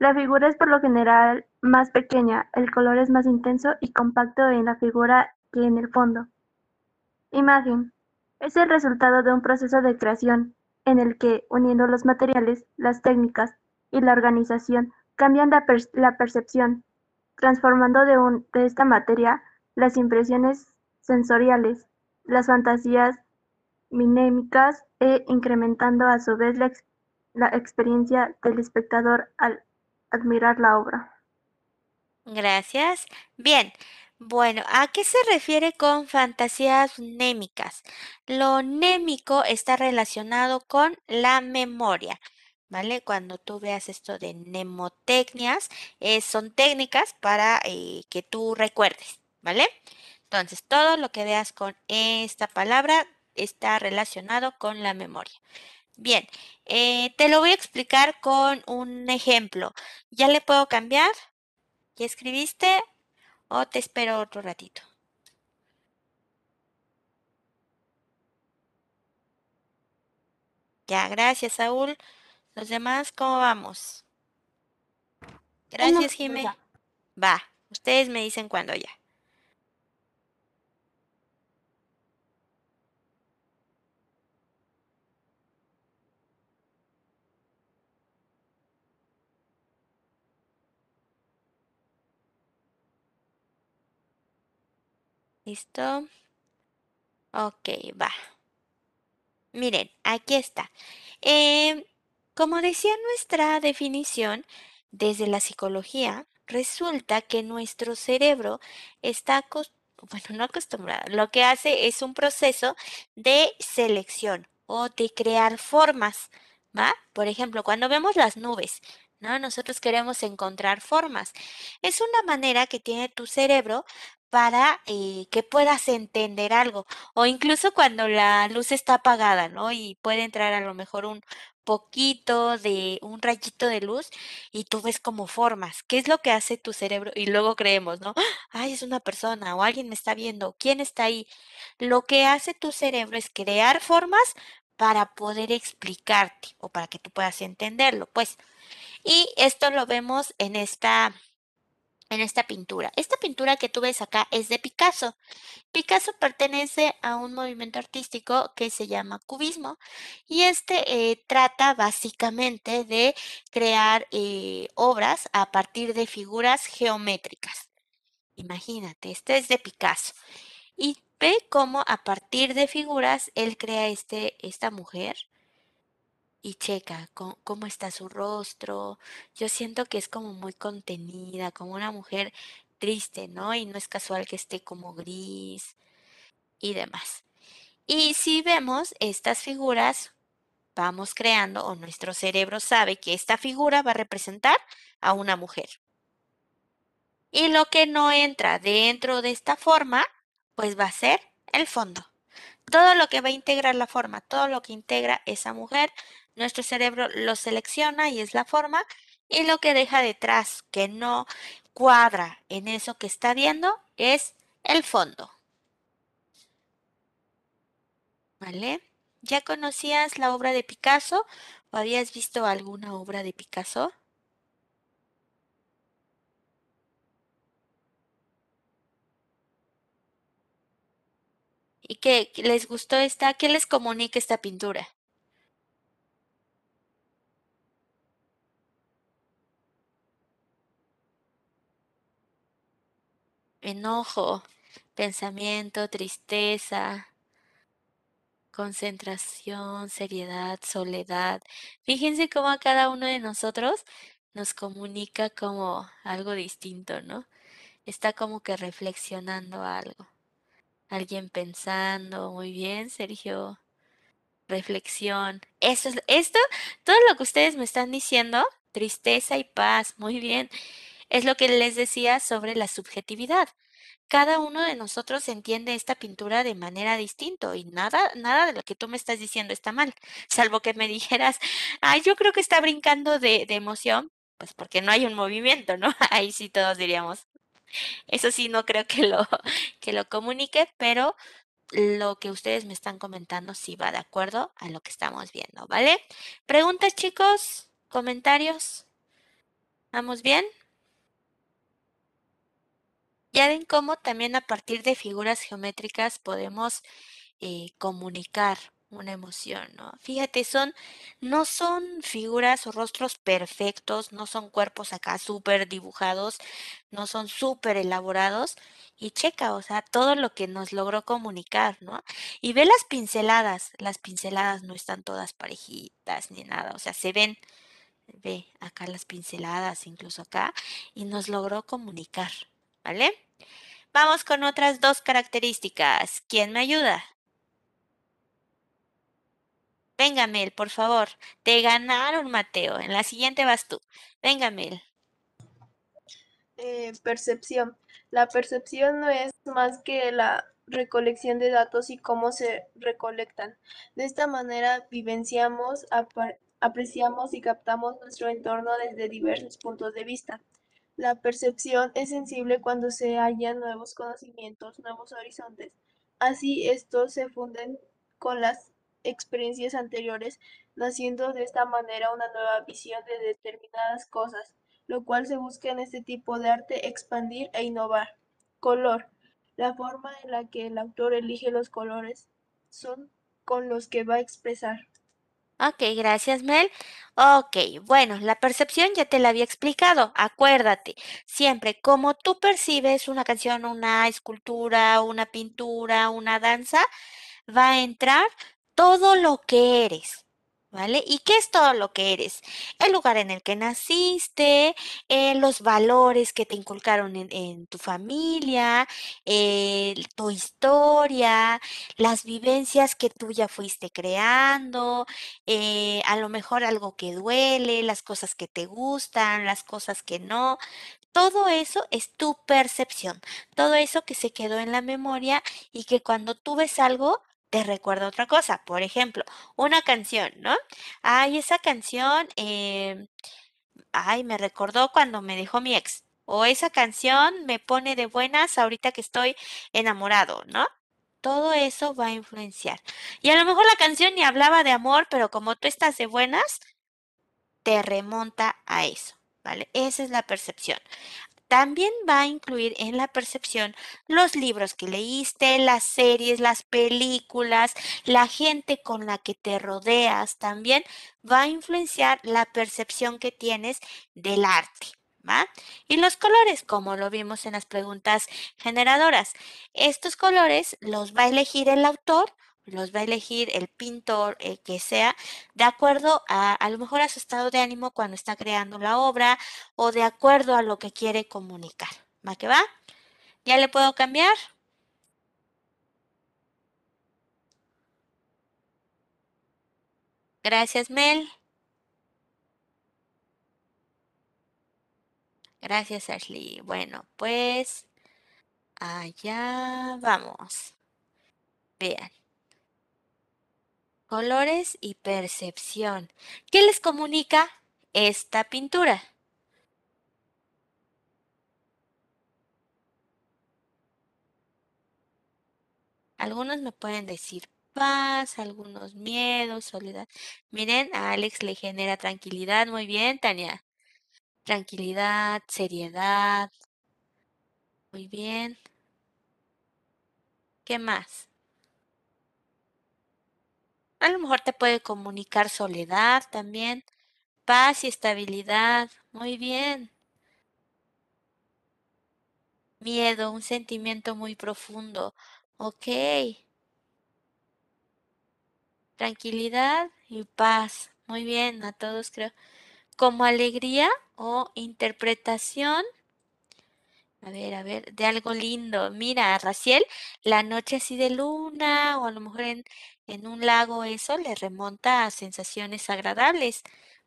La figura es por lo general más pequeña, el color es más intenso y compacto en la figura que en el fondo. Imagen. Es el resultado de un proceso de creación, en el que, uniendo los materiales, las técnicas y la organización, cambian la, per la percepción, transformando de, esta materia las impresiones sensoriales, las fantasías minémicas e incrementando a su vez la experiencia del espectador al admirar la obra. Gracias. Bien, bueno, ¿a qué se refiere con fantasías némicas? Lo némico está relacionado con la memoria, ¿vale? Cuando tú veas esto de mnemotecnias, eh, son técnicas para eh, que tú recuerdes, ¿vale? Entonces, todo lo que veas con esta palabra está relacionado con la memoria. Bien, eh, te lo voy a explicar con un ejemplo. ¿Ya le puedo cambiar? ¿Ya escribiste? ¿O te espero otro ratito? Ya, gracias, Saúl. Los demás, ¿cómo vamos? Gracias, Jimé. Va, ustedes me dicen cuándo ya. ¿Listo? Ok, va. Miren, aquí está. Eh, como decía nuestra definición, desde la psicología, resulta que nuestro cerebro está, bueno, no acostumbrado, lo que hace es un proceso de selección o de crear formas, ¿va? Por ejemplo, cuando vemos las nubes, ¿no? Nosotros queremos encontrar formas. Es una manera que tiene tu cerebro para eh, que puedas entender algo. O incluso cuando la luz está apagada, ¿no? Y puede entrar a lo mejor un poquito de un rayito de luz y tú ves como formas. ¿Qué es lo que hace tu cerebro? Y luego creemos, ¿no? Ay, es una persona o alguien me está viendo. ¿Quién está ahí? Lo que hace tu cerebro es crear formas para poder explicarte o para que tú puedas entenderlo, pues. Y esto lo vemos en esta en esta pintura. Esta pintura que tú ves acá es de Picasso. Picasso pertenece a un movimiento artístico que se llama cubismo y este eh, trata básicamente de crear eh, obras a partir de figuras geométricas. Imagínate, este es de Picasso. Y ve cómo a partir de figuras él crea este, esta mujer y checa cómo, está su rostro. Yo siento que es como muy contenida, como una mujer triste, ¿no? Y no es casual que esté como gris y demás. Y si vemos estas figuras, vamos creando, o nuestro cerebro sabe que esta figura va a representar a una mujer. Y lo que no entra dentro de esta forma, pues va a ser el fondo. Todo lo que va a integrar la forma, todo lo que integra esa mujer, nuestro cerebro lo selecciona y es la forma, y lo que deja detrás, que no cuadra en eso que está viendo, es el fondo. ¿Vale? ¿Ya conocías la obra de Picasso o habías visto alguna obra de Picasso? ¿Y qué les gustó esta? ¿Qué les comunica esta pintura? Enojo, pensamiento, tristeza, concentración, seriedad, soledad. Fíjense cómo a cada uno de nosotros nos comunica como algo distinto, ¿no? Está como que reflexionando algo. Alguien pensando, muy bien, Sergio. Reflexión. Eso es, esto, todo lo que ustedes me están diciendo, tristeza y paz, muy bien. Es lo que les decía sobre la subjetividad. Cada uno de nosotros entiende esta pintura de manera distinta y nada, nada de lo que tú me estás diciendo está mal, salvo que me (laughs) dijeras, ay, yo creo que está brincando de, de emoción, pues porque no hay un movimiento, ¿no? (laughs) Ahí sí todos diríamos. Eso sí, no creo que lo, (laughs) que lo comunique, pero lo que ustedes me están comentando sí va de acuerdo a lo que estamos viendo, ¿vale? ¿Preguntas, chicos? ¿Comentarios? ¿Vamos bien? Ya ven cómo también a partir de figuras geométricas podemos eh, comunicar una emoción, ¿no? Fíjate, son, no son figuras o rostros perfectos, no son cuerpos acá súper dibujados, no son súper elaborados. Y checa, o sea, todo lo que nos logró comunicar, ¿no? Y ve las pinceladas, las pinceladas no están todas parejitas ni nada, o sea, se ven, ve acá las pinceladas, incluso acá, y nos logró comunicar. ¿Vale? Vamos con otras dos características. ¿Quién me ayuda? Venga, Mel, por favor. Te ganaron, Mateo. En la siguiente vas tú. Venga, Mel. Eh, percepción. La percepción no es más que la recolección de datos y cómo se recolectan. De esta manera vivenciamos, apreciamos y captamos nuestro entorno desde diversos puntos de vista. La percepción es sensible cuando se hallan nuevos conocimientos, nuevos horizontes. Así, estos se funden con las experiencias anteriores, naciendo de esta manera una nueva visión de determinadas cosas, lo cual se busca en este tipo de arte expandir e innovar. Color. La forma en la que el autor elige los colores son con los que va a expresar. Ok, gracias Mel. Ok, bueno, la percepción ya te la había explicado. Acuérdate, siempre como tú percibes una canción, una escultura, una pintura, una danza, va a entrar todo lo que eres. ¿Vale? ¿Y qué es todo lo que eres? El lugar en el que naciste, eh, los valores que te inculcaron en, tu familia, eh, tu historia, las vivencias que tú ya fuiste creando, eh, a lo mejor algo que duele, las cosas que te gustan, las cosas que no. Todo eso es tu percepción, todo eso que se quedó en la memoria y que cuando tú ves algo, te recuerda otra cosa. Por ejemplo, una canción, ¿no? Ay, esa canción, em, ay, me recordó cuando me dejó mi ex. O esa canción me pone de buenas ahorita que estoy enamorado, ¿no? Todo eso va a influenciar. Y a lo mejor la canción ni hablaba de amor, pero como tú estás de buenas, te remonta a eso, ¿vale? Esa es la percepción. También va a incluir en la percepción los libros que leíste, las series, las películas, la gente con la que te rodeas. También va a influenciar la percepción que tienes del arte. ¿Va? Y los colores, como lo vimos en las preguntas generadoras. Estos colores los va a elegir el autor los va a elegir el pintor eh, que sea de acuerdo a a lo mejor a su estado de ánimo cuando está creando la obra o de acuerdo a lo que quiere comunicar. ¿Va que va? ¿Ya le puedo cambiar? Gracias, Mel. Gracias, Ashley. Bueno, pues allá vamos. Vean. Colores y percepción. ¿Qué les comunica esta pintura? Algunos me pueden decir paz, algunos miedos, soledad. Miren, a Alex le genera tranquilidad. Muy bien, Tania. Tranquilidad, seriedad. Muy bien. ¿Qué más? A lo mejor te puede comunicar soledad también, paz y estabilidad. Muy bien. Miedo, un sentimiento muy profundo. Ok. Tranquilidad y paz. Muy bien, a todos creo. Como alegría o interpretación. A ver, a ver, de algo lindo. Mira, Raciel, la noche así de luna o a lo mejor en, en un lago, eso le remonta a sensaciones agradables.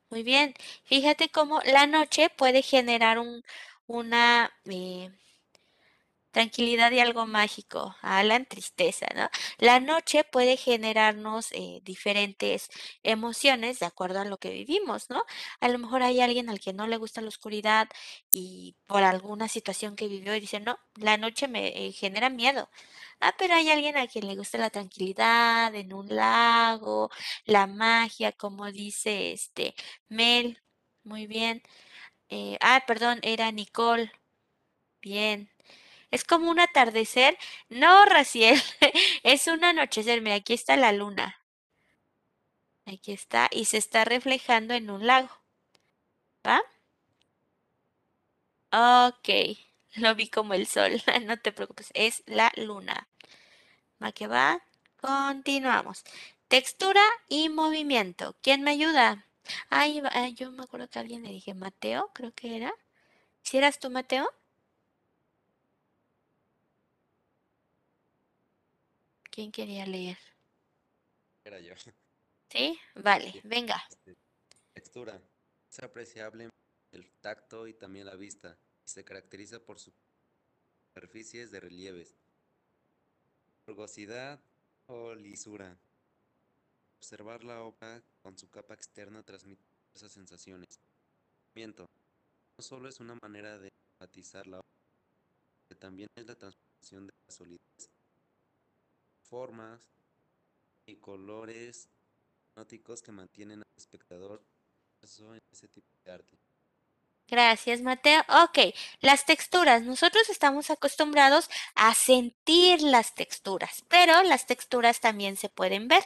Muy bien. Fíjate cómo la noche puede generar un, una eh, tranquilidad y algo mágico. Alan, tristeza, ¿no? La noche puede generarnos eh, diferentes emociones de acuerdo a lo que vivimos, ¿no? A lo mejor hay alguien al que no le gusta la oscuridad y por alguna situación que vivió y dice, no, la noche me eh, genera miedo. Ah, pero hay alguien a quien le gusta la tranquilidad en un lago, la magia, como dice este Mel. Muy bien. Eh, ah, perdón, era Nicole. Bien. Es como un atardecer. No, Raciel, (laughs) es un anochecer. Mira, aquí está la luna. Aquí está y se está reflejando en un lago. ¿Va? Ok, (laughs) lo vi como el sol. (laughs) No te preocupes, es la luna. ¿Va que va? Continuamos. Textura y movimiento. ¿Quién me ayuda? Ay, yo me acuerdo que alguien le dije Mateo, creo que era. ¿Si eras tú, Mateo? ¿Quién quería leer? Era yo. (laughs) ¿Sí? Vale, venga. Este, textura. Es apreciable el tacto y también la vista. Se caracteriza por sus superficies de relieves, rugosidad o lisura. Observar la obra con su capa externa transmite esas sensaciones. Movimiento. No solo es una manera de enfatizar la obra, que también es la transformación de la solidez, formas y colores hipnóticos que mantienen al espectador en ese tipo de arte. Gracias, Mateo. Ok, las texturas. Nosotros estamos acostumbrados a sentir las texturas, pero las texturas también se pueden ver.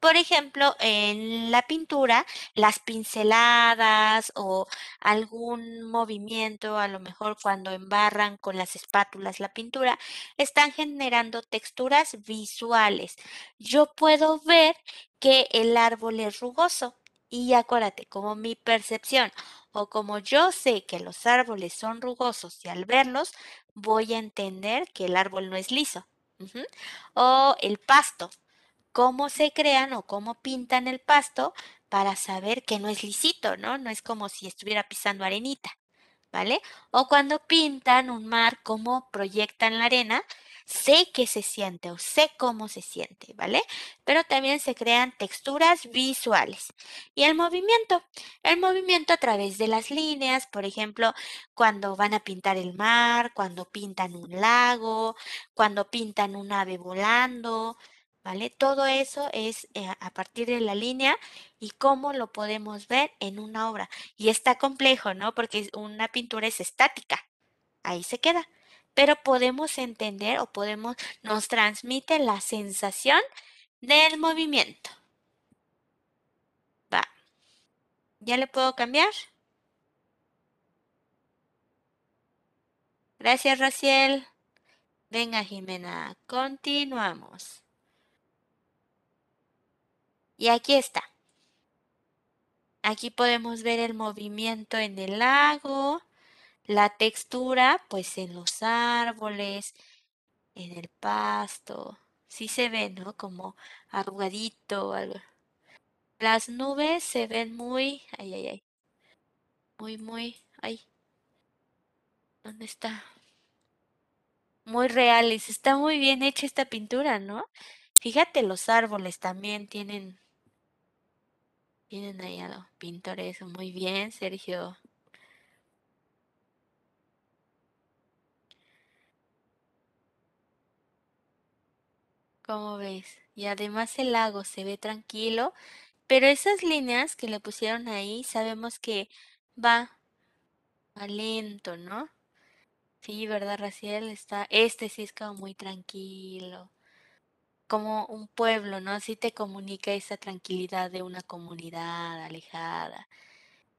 Por ejemplo, en la pintura, las pinceladas o algún movimiento, a lo mejor cuando embarran con las espátulas la pintura, están generando texturas visuales. Yo puedo ver que el árbol es rugoso y acuérdate, como mi percepción o como yo sé que los árboles son rugosos y al verlos voy a entender que el árbol no es liso. O el pasto cómo se crean o cómo pintan el pasto para saber que no es lisito, ¿no? No es como si estuviera pisando arenita, ¿vale? O cuando pintan un mar, cómo proyectan la arena sé qué se siente o sé cómo se siente, ¿vale? Pero también se crean texturas visuales. Y el movimiento, el movimiento a través de las líneas, por ejemplo, cuando van a pintar el mar, cuando pintan un lago, cuando pintan un ave volando, ¿vale? Todo eso es eh, a partir de la línea y cómo lo podemos ver en una obra. Y está complejo, ¿no? Porque una pintura es estática, ahí se queda pero podemos entender o podemos, nos transmite la sensación del movimiento. Va. ¿Ya le puedo cambiar? Gracias, Raciel. Venga, Jimena, continuamos. Y aquí está. Aquí podemos ver el movimiento en el lago, la textura, pues en los árboles, en el pasto, sí se ve, ¿no? Como arrugadito, algo. Las nubes se ven muy, ay, ay, ay, muy, muy, ay, ¿dónde está? Muy reales, está muy bien hecha esta pintura, ¿no? Fíjate, los árboles también tienen, tienen ahí a los pintores, muy bien, Sergio. ¿Cómo ves? Y además el lago se ve tranquilo, pero esas líneas que le pusieron ahí, sabemos que va, va lento, ¿no? Sí, ¿verdad, Raciel? Está, este sí es como muy tranquilo, como un pueblo, ¿no? Así te comunica esa tranquilidad de una comunidad alejada.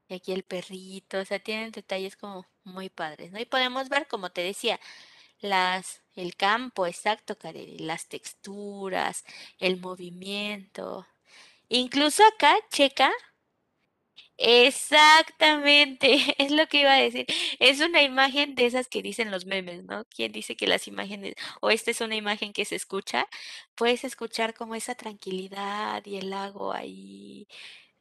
Y aquí el perrito, o sea, tienen detalles como muy padres, ¿no? Y podemos ver, como te decía, las, el campo exacto, Kareli, las texturas, el movimiento. Incluso acá, checa. Exactamente, (laughs) es lo que iba a decir. Es una imagen de esas que dicen los memes, ¿no? ¿Quién dice que las imágenes, o esta es una imagen que se escucha? Puedes escuchar como esa tranquilidad y el lago ahí,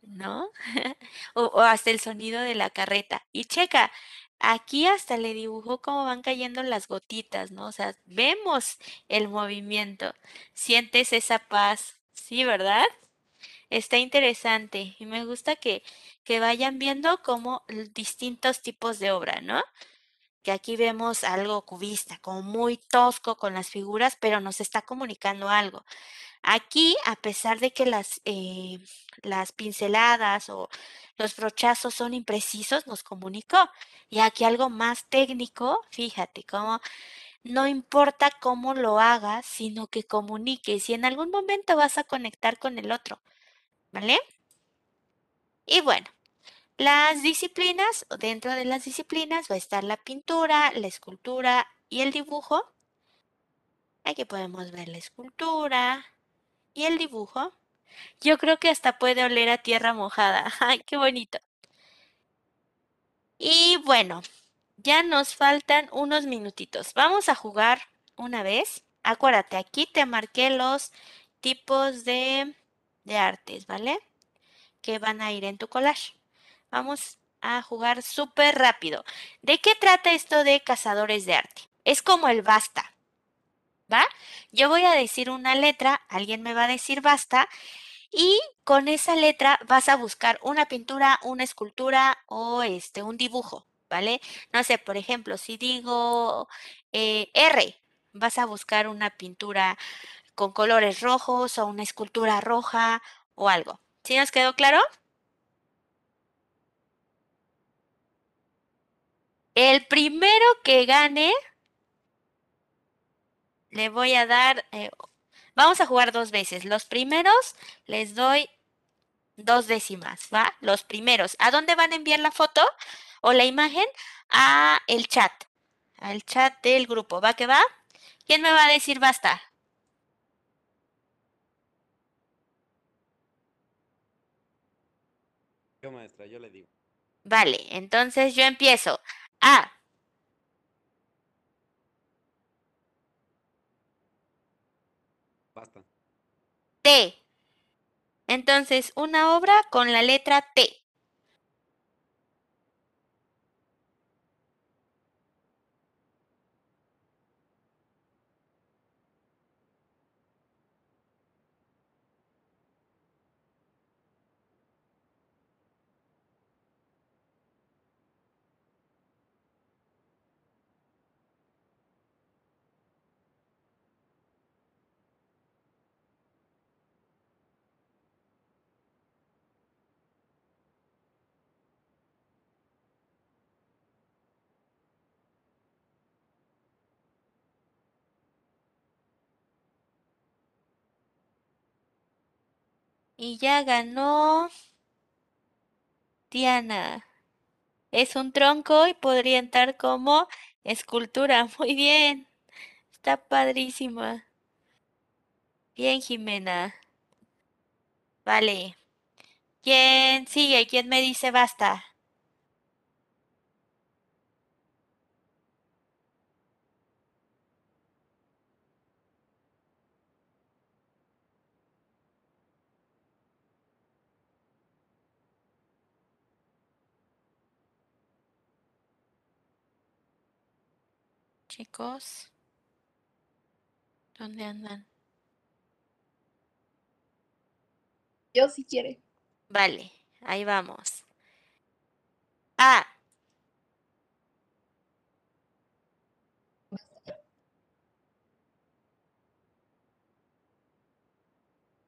¿no? (laughs) o, o hasta el sonido de la carreta. Y checa, Aquí hasta le dibujó cómo van cayendo las gotitas, ¿no? O sea, vemos el movimiento, sientes esa paz, ¿sí, verdad? Está interesante y me gusta que, que vayan viendo como distintos tipos de obra, ¿no? Que aquí vemos algo cubista, como muy tosco con las figuras, pero nos está comunicando algo. Aquí, a pesar de que las, eh, las pinceladas o los brochazos son imprecisos, nos comunicó. Y aquí algo más técnico, fíjate, como no importa cómo lo hagas, sino que comuniques y en algún momento vas a conectar con el otro, ¿vale? Y bueno, las disciplinas, dentro de las disciplinas va a estar la pintura, la escultura y el dibujo. Aquí podemos ver la escultura y el dibujo. Yo creo que hasta puede oler a tierra mojada. (laughs) ¡Ay, qué bonito! Y bueno, ya nos faltan unos minutitos. Vamos a jugar una vez. Acuérdate, aquí te marqué los tipos de, de artes, ¿vale? Que van a ir en tu collage. Vamos a jugar súper rápido. ¿De qué trata esto de cazadores de arte? Es como el basta. ¿Va? Yo voy a decir una letra, alguien me va a decir basta y con esa letra vas a buscar una pintura, una escultura o este, un dibujo, ¿vale? No sé, por ejemplo, si digo eh, R, vas a buscar una pintura con colores rojos o una escultura roja o algo. ¿Sí nos quedó claro? El primero que gane, le voy a dar eh, Vamos a jugar dos veces. Los primeros les doy dos décimas, ¿va? Los primeros. ¿A dónde van a enviar la foto o la imagen? A el chat. Al chat del grupo. ¿Va que va? ¿Quién me va a decir basta? Yo, maestra, yo le digo. Vale, entonces yo empiezo. A. Basta. T. Entonces, una obra con la letra T. Y ya ganó Diana. Es un tronco y podría entrar como escultura. (laughs) Muy bien. Está padrísima. Bien, Jimena. Vale. ¿Quién sigue? ¿Quién me dice basta? Chicos. ¿Dónde andan? Yo si quiere. Vale, ahí vamos. A.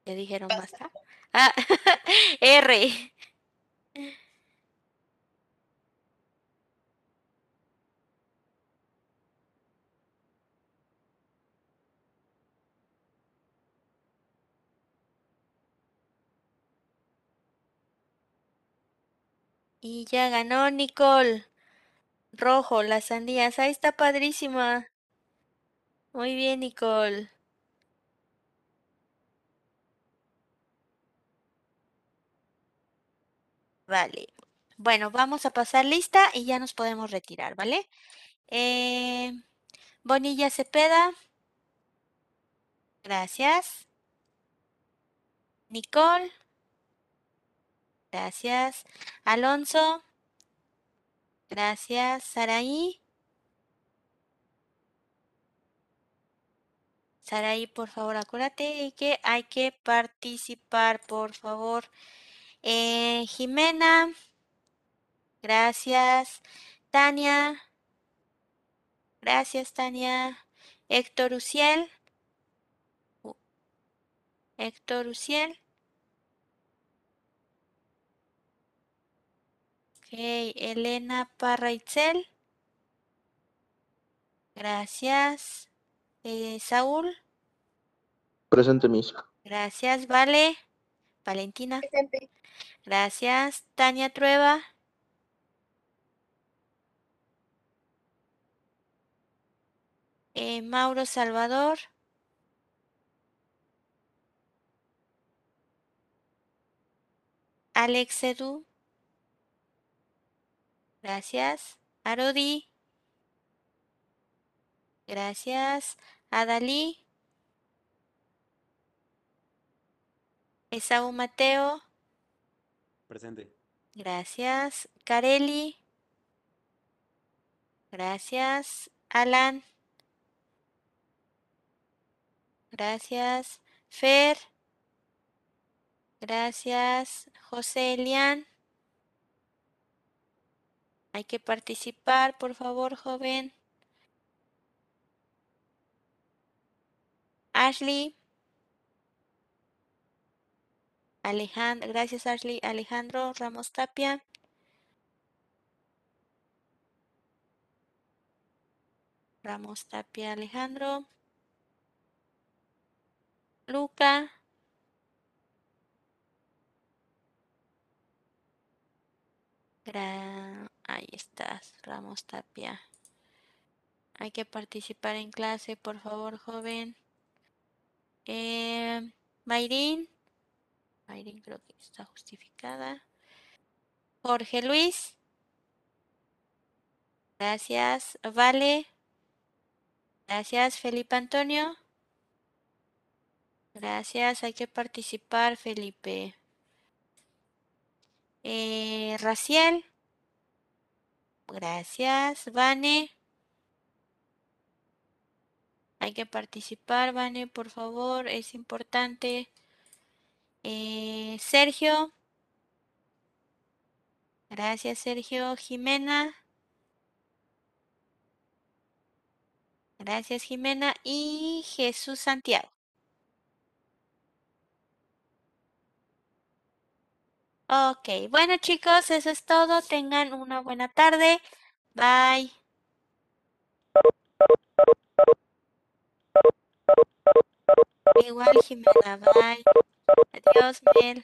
¿Ya dijeron basta? Ah, (laughs) R. Y ya ganó Nicole. Rojo, las sandías. Ahí está padrísima. Muy bien, Nicole. Vale. Bueno, vamos a pasar lista y ya nos podemos retirar, ¿vale? Eh, Bonilla Cepeda. Gracias. Nicole. Gracias. Alonso. Gracias. Saraí. Saraí, por favor, acuérdate que hay que participar, por favor. Eh, Jimena. Gracias. Tania. Gracias, Tania. Héctor Uciel. Héctor Uciel. Elena Parra Itzel. Gracias. Eh, Saúl. Presente, Miss. Gracias, Vale. Valentina. Presente. Gracias. Tania Trueba. Eh, Mauro Salvador. Alex Edu. Gracias. Arodi. Gracias. Adalí. Esaú Mateo. Presente. Gracias. Careli. Gracias. Alan. Gracias. Fer. Gracias. José Elian. Hay que participar, por favor, joven. Ashley. Alejandro, gracias Ashley. Alejandro Ramos Tapia. Ramos Tapia Alejandro. Luca. Gra- Ahí estás, Ramos Tapia. Hay que participar en clase, por favor, joven. Eh, Mayrin. Creo que está justificada. Jorge Luis. Gracias. Vale. Gracias, Felipe Antonio. Gracias, hay que participar, Felipe. Eh, Raciel. Gracias, Vane. Hay que participar, Vane, por favor, es importante. Eh, Sergio. Gracias, Sergio. Jimena. Gracias, Jimena. Y Jesús Santiago. Ok, bueno chicos, eso es todo. Tengan una buena tarde. Bye. Igual, Jimena, bye. Adiós, Mel.